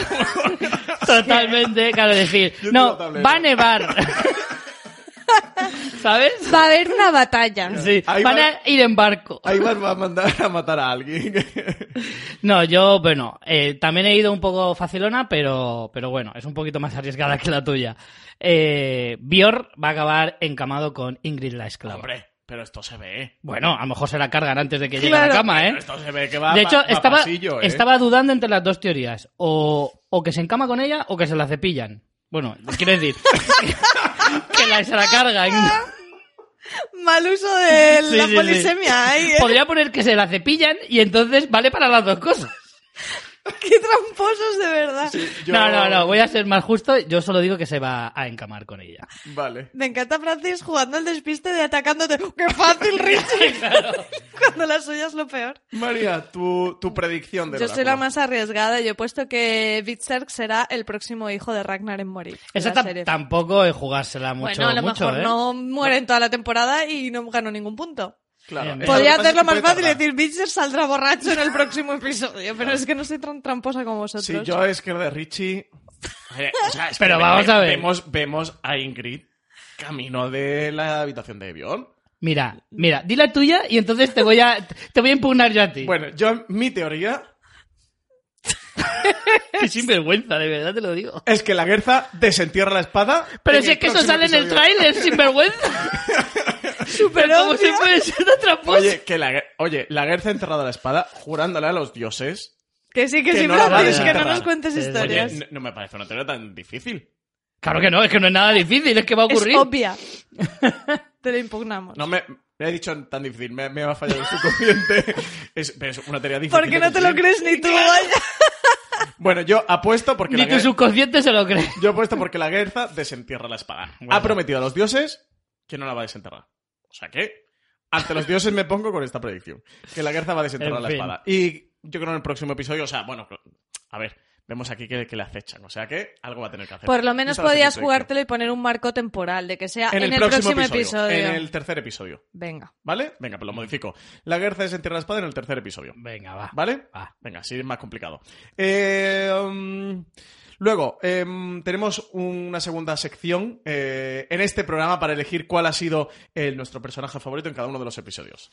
*laughs* Totalmente, claro, decir, no, va a nevar. *laughs* *laughs* ¿Sabes? Va a haber una batalla. Sí, Ahí van va- a ir en barco. Ahí va a mandar a matar a alguien. *laughs* No, yo, bueno, eh, también he ido un poco facilona, pero, pero bueno, es un poquito más arriesgada que la tuya. Eh, Bior va a acabar encamado con Ingrid la esclava. Hombre, pero esto se ve. Bueno, a lo mejor se la cargan antes de que llegue a la cama, ¿eh? Pero esto se ve que va De hecho, va- va estaba, pasillo, ¿eh? estaba dudando entre las dos teorías. O, o que se encama con ella o que se la cepillan. Bueno, quiero decir, *laughs* que la, se la cargan. Mal uso de *laughs* la sí, sí. polisemia. ¿eh? Podría poner que se la cepillan y entonces vale para las dos cosas. *laughs* Qué tramposos de verdad. Yo- No, no, no, voy a ser más justo. Yo solo digo que se va a encamar con ella. Vale. Me encanta Francis jugando al despiste de atacándote. ¡Qué fácil, Richie! *laughs* *laughs* Cuando la suya es lo peor. María, tu, tu predicción de Yo soy la más arriesgada. Yo he puesto que Vitserk será el próximo hijo de Ragnar en morir. en Esa tampoco es jugársela mucho, bueno, a lo mucho, mejor ¿eh? no muere en toda la temporada y no ganó ningún punto. Claro. Eh, bien. Podría hacerlo más fácil y decir, Bitcher saldrá borracho en el próximo episodio, pero es que no soy tan tramposa como vosotros. Sí, yo es que lo de Richie. Oye, o sea, es que Pero ve- vamos a ver. Vemos, vemos a Ingrid camino de la habitación de Bion. Mira, mira, di la tuya y entonces te voy a, te voy a impugnar yo a ti. Bueno, yo, mi teoría *laughs* Qué sinvergüenza, de verdad te lo digo. es que la Gerza desentierra la espada. Pero si es que eso sale en el tráiler, *laughs* sinvergüenza. *laughs* Super Pero ¿cómo se obvio. puede ser tan tramposo? Oye, que la, oye, la Gerza ha enterrado la espada jurándole a los dioses. Que sí, que, Que sí, no la va a Francis, que no desenterrar. nos cuentes. Oye, historias. no, no me parece una teoría tan difícil. Claro que no, es que no es nada difícil, es que va a es ocurrir. obvia. *laughs* Te lo impugnamos. No me, me he dicho tan difícil, me, me va a fallar el subconsciente. *laughs* Es, pero es una teoría difícil. ¿Por qué de no te lo crees ni tú, vaya? *laughs* Bueno, yo apuesto porque Ni la tu Ger- subconsciente se lo cree. Yo apuesto porque la Gerza desentierra la espada. Bueno. Ha prometido a los dioses que no la va a desenterrar. O sea que, ante los dioses me pongo con esta predicción. Que la Gerza va a desenterrar En la fin. espada. Y yo creo en el próximo episodio, o sea, bueno, a ver, vemos aquí que, que le acechan. O sea que algo va a tener que hacer. Por lo menos podías jugártelo y poner un marco temporal, de que sea en, en, el, próximo, episodio, episodio. En el tercer episodio. Venga. ¿Vale? Venga, pues lo modifico. La Gerza desentierra la espada en el tercer episodio. Venga, va. ¿Vale? Va. Venga, así es más complicado. Eh, um, luego, em, tenemos una segunda sección eh, en este programa para elegir cuál ha sido nuestro personaje favorito en cada uno de los episodios.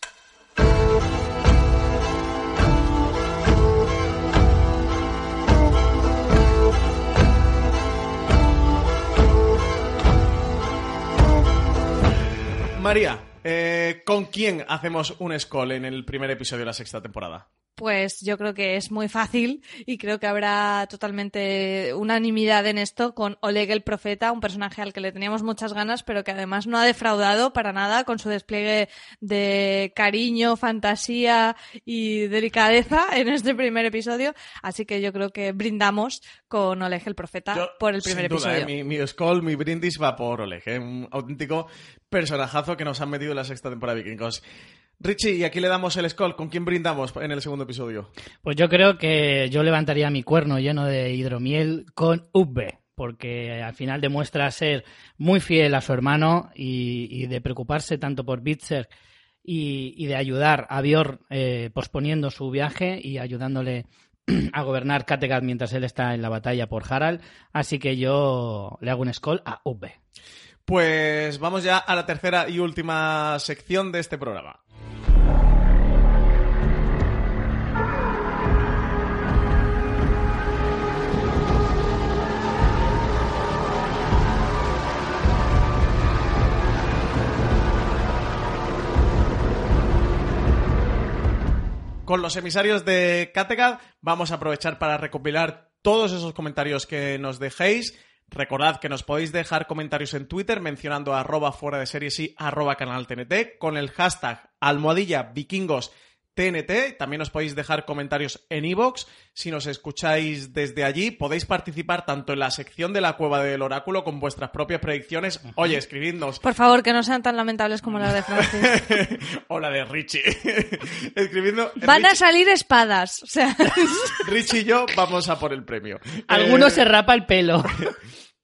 María, eh, ¿con quién hacemos un Skull en el primer episodio de la sexta temporada? Pues yo creo que es muy fácil y creo que habrá totalmente unanimidad en esto con Oleg el Profeta, un personaje al que le teníamos muchas ganas, pero que además no ha defraudado para nada con su despliegue de cariño, fantasía y delicadeza en este primer episodio. Así que yo creo que brindamos con Oleg el Profeta Yo, por el primer sin duda, episodio. eh, mi, mi Skull, mi brindis va por Oleg, eh, un auténtico personajazo que nos han metido en la sexta temporada de Vikingos. Richie, y aquí le damos el Skull. ¿Con quién brindamos en el segundo episodio? Pues yo creo que yo levantaría mi cuerno lleno de hidromiel con Ubbe, porque al final demuestra ser muy fiel a su hermano y, y de preocuparse tanto por Bitzer y, y de ayudar a Bior eh, posponiendo su viaje y ayudándole *clears throat* a gobernar Kattegat mientras él está en la batalla por Harald. Así que yo le hago un skull a Ubbe. Pues vamos ya a la tercera y última sección de este programa. Con los emisarios de Kattegat vamos a aprovechar para recopilar todos esos comentarios que nos dejéis. Recordad que nos podéis dejar comentarios en Twitter mencionando arroba fuera de series y arroba canal TNT con el hashtag almohadilla vikingos TNT. También os podéis dejar comentarios en iVoox. Si nos escucháis desde allí, podéis participar tanto en la sección de la Cueva del Oráculo con vuestras propias predicciones. Oye, escribidnos Por favor, que no sean tan lamentables como las de Francis. *laughs* o la de Richie. *laughs* Escribiendo. Van a salir espadas. O sea, *laughs* Richie y yo vamos a por el premio. Alguno Eh, se rapa el pelo.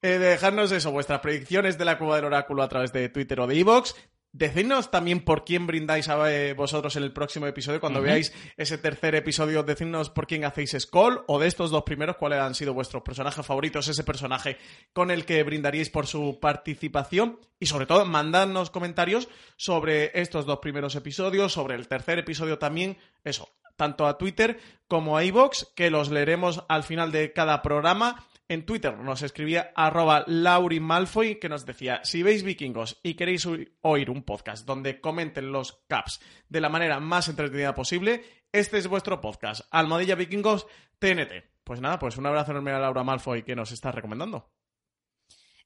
eh, dejadnos eso, vuestras predicciones de la Cueva del Oráculo a través de Twitter o de Evox. Decidnos también por quién brindáis a eh, vosotros en el próximo episodio. Cuando veáis ese tercer episodio, decidnos por quién hacéis Skull o de estos dos primeros, cuáles han sido vuestros personajes favoritos, ese personaje con el que brindaríais por su participación. Y sobre todo, mandadnos comentarios sobre estos dos primeros episodios, sobre el tercer episodio también. Eso, tanto a Twitter como a iVoox, que los leeremos al final de cada programa. En Twitter nos escribía arroba Lauri Malfoy que nos decía, si veis vikingos y queréis oí- oír un podcast donde comenten los caps de la manera más entretenida posible, este es vuestro podcast, Almohadilla Vikingos TNT. Pues nada, pues un abrazo enorme a Laura Malfoy que nos está recomendando.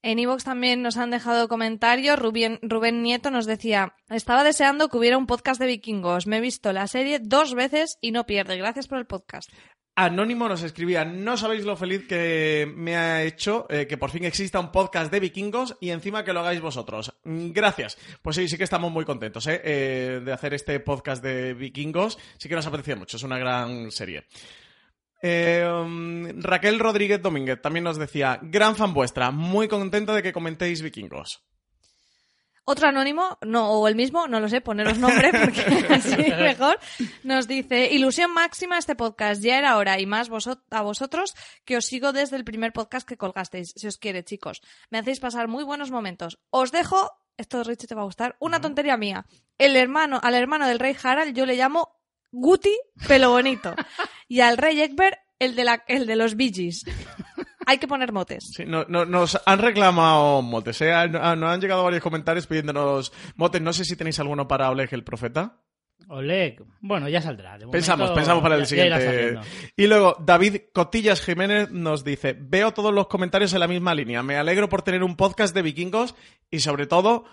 En Evox también nos han dejado comentarios. Rubén, Rubén Nieto nos decía, estaba deseando que hubiera un podcast de vikingos. Me he visto la serie dos veces y no pierde. Gracias por el podcast. Anónimo nos escribía, no sabéis lo feliz que me ha hecho eh, que por fin exista un podcast de vikingos y encima que lo hagáis vosotros. Mm, Gracias. Pues sí, sí que estamos muy contentos ¿eh? Eh, de hacer este podcast de vikingos. Sí que nos apetecía mucho, es una gran serie. Um, Raquel Rodríguez Domínguez también nos decía, gran fan vuestra, muy contenta de que comentéis vikingos. Otro anónimo, no, o el mismo, no lo sé, poneros nombre porque *laughs* así mejor, nos dice, ilusión máxima este podcast, ya era hora y más a vosotros que os sigo desde el primer podcast que colgasteis, si os quiere chicos. Me hacéis pasar muy buenos momentos. Os dejo, esto Richie te va a gustar, una tontería mía. El hermano, al hermano del rey Harald yo le llamo Guti Pelo Bonito *laughs* y al rey Egbert el de, la, el de los Bee hay que poner motes. Sí, no, nos han reclamado motes. ¿eh? Nos han llegado varios comentarios pidiéndonos motes. No sé si tenéis alguno para Oleg el profeta. Oleg, bueno, ya saldrá. pensamos, pensamos para el siguiente. Y luego, David Cotillas Jiménez nos dice: Veo todos los comentarios en la misma línea. Me alegro por tener un podcast de vikingos y, sobre todo,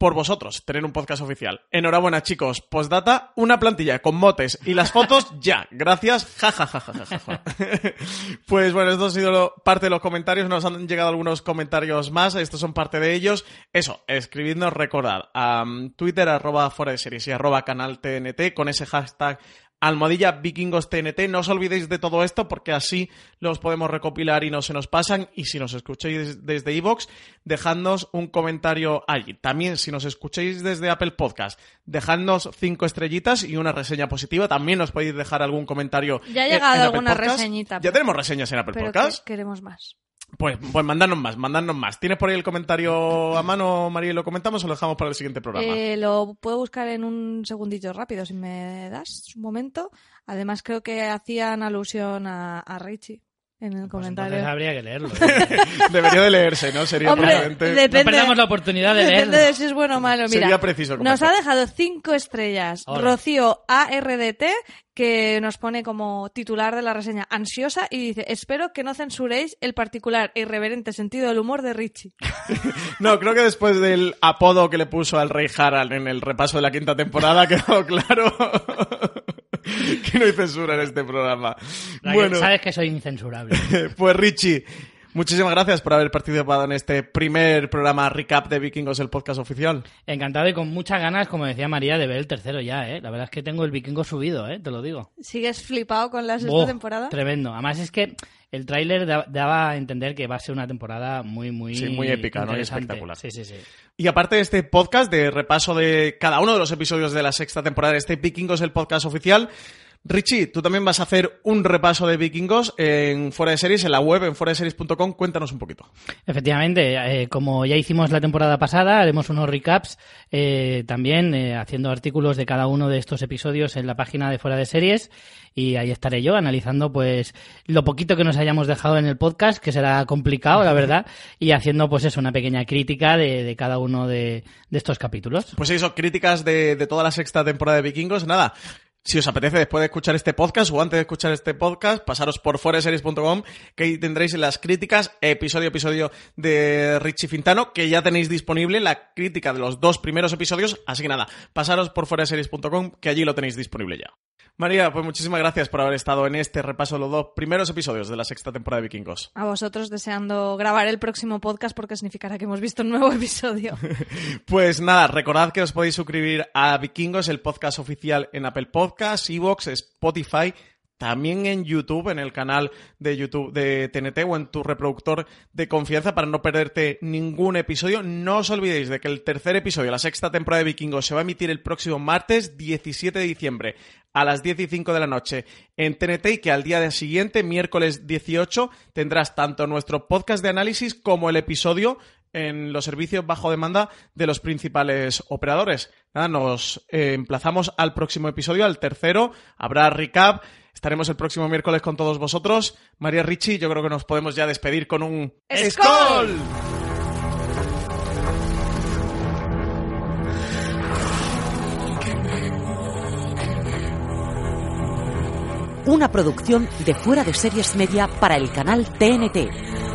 por vosotros, tener un podcast oficial. Enhorabuena, chicos. Postdata, una plantilla con motes y las fotos *laughs* ya. Gracias. Ja, ja, ja, ja, ja, *laughs* pues bueno, esto ha sido parte de los comentarios. Nos han llegado algunos comentarios más. Estos son parte de ellos. Eso, escribidnos, recordad, a Twitter, arroba fuera de series y arroba canal TNT con ese hashtag almohadilla vikingos TNT. No os olvidéis de todo esto porque así los podemos recopilar y no se nos pasan. Y si nos escucháis desde iVoox, dejadnos un comentario allí. También si nos escucháis desde Apple Podcast, dejadnos cinco estrellitas y una reseña positiva. También nos podéis dejar algún comentario. Ya ha llegado alguna reseñita. Ya tenemos reseñas en Apple pero Podcast. queremos más. Pues, pues mandarnos más, mandarnos más. ¿Tienes por ahí el comentario a mano, María, lo comentamos o lo dejamos para el siguiente programa? Eh, lo puedo buscar en un segundito rápido, si me das un momento. Además, creo que hacían alusión a Richie en el pues comentario. habría que leerlo. *laughs* Debería de leerse, ¿no? Sería Hombre, depende, no perdamos la oportunidad de leerlo. Depende de si es bueno o malo. Mira, Sería preciso nos ha dejado cinco estrellas. Rocío ARDT, que nos pone como titular de la reseña ansiosa y dice, espero que no censuréis el particular e irreverente sentido del humor de Richie. *laughs* no, creo que después del apodo que le puso al rey Harald en el repaso de la quinta temporada *laughs* quedó claro *laughs* que no hay censura en este programa. bueno, sabes que soy incensurable. *laughs* pues Richie, Muchísimas gracias por haber participado en este primer programa recap de Vikingos, el podcast oficial. Encantado y con muchas ganas, como decía María, de ver el tercero ya, ¿eh? La verdad es que tengo el Vikingo subido, ¿eh? Te lo digo. ¿Sigues flipado con la sexta temporada? Tremendo. Además es que el tráiler daba a entender que va a ser una temporada muy, muy... Sí, muy épica, ¿no? espectacular. Sí, sí, sí. Y aparte de este podcast de repaso de cada uno de los episodios de la sexta temporada de este Vikingos, el podcast oficial, Richie, tú también vas a hacer un repaso de vikingos en Fuera de Series, en la web, en series.com. Cuéntanos un poquito. Efectivamente, eh, como ya hicimos la temporada pasada, haremos unos recaps eh, también eh, haciendo artículos de cada uno de estos episodios en la página de Fuera de Series y ahí estaré yo analizando pues lo poquito que nos hayamos dejado en el podcast, que será complicado, la verdad, y haciendo pues eso, una pequeña crítica de, cada uno de, estos capítulos. Pues eso, críticas de, de toda la sexta temporada de vikingos. Nada, si os apetece después de escuchar este podcast o antes de escuchar este podcast, pasaros por foreseries.com que ahí tendréis las críticas episodio episodio de Richie Fintano, que ya tenéis disponible la crítica de los dos primeros episodios, así que nada, pasaros por foreseries.com que allí lo tenéis disponible ya. María, pues muchísimas gracias por haber estado en este repaso de los dos primeros episodios de la sexta temporada de Vikingos. A vosotros deseando grabar el próximo podcast porque significará que hemos visto un nuevo *laughs* episodio. *laughs* pues nada, recordad que os podéis suscribir a Vikingos, el podcast oficial en Apple Podcasts, Evox, Spotify, también en YouTube, en el canal de YouTube de TNT o en tu reproductor de confianza para no perderte ningún episodio. No os olvidéis de que el tercer episodio, la sexta temporada de Vikingos, se va a emitir el próximo martes 17 de diciembre a las 10 y 5 de la noche en TNT y que al día siguiente, miércoles 18, tendrás tanto nuestro podcast de análisis como el episodio en los servicios bajo demanda de los principales operadores. Nada, nos eh, emplazamos al próximo episodio, al tercero. Habrá recap Estaremos el próximo miércoles con todos vosotros. María Ricci, yo creo que nos podemos ya despedir con un ¡Skol! Una producción de fuera de series media para el canal TNT.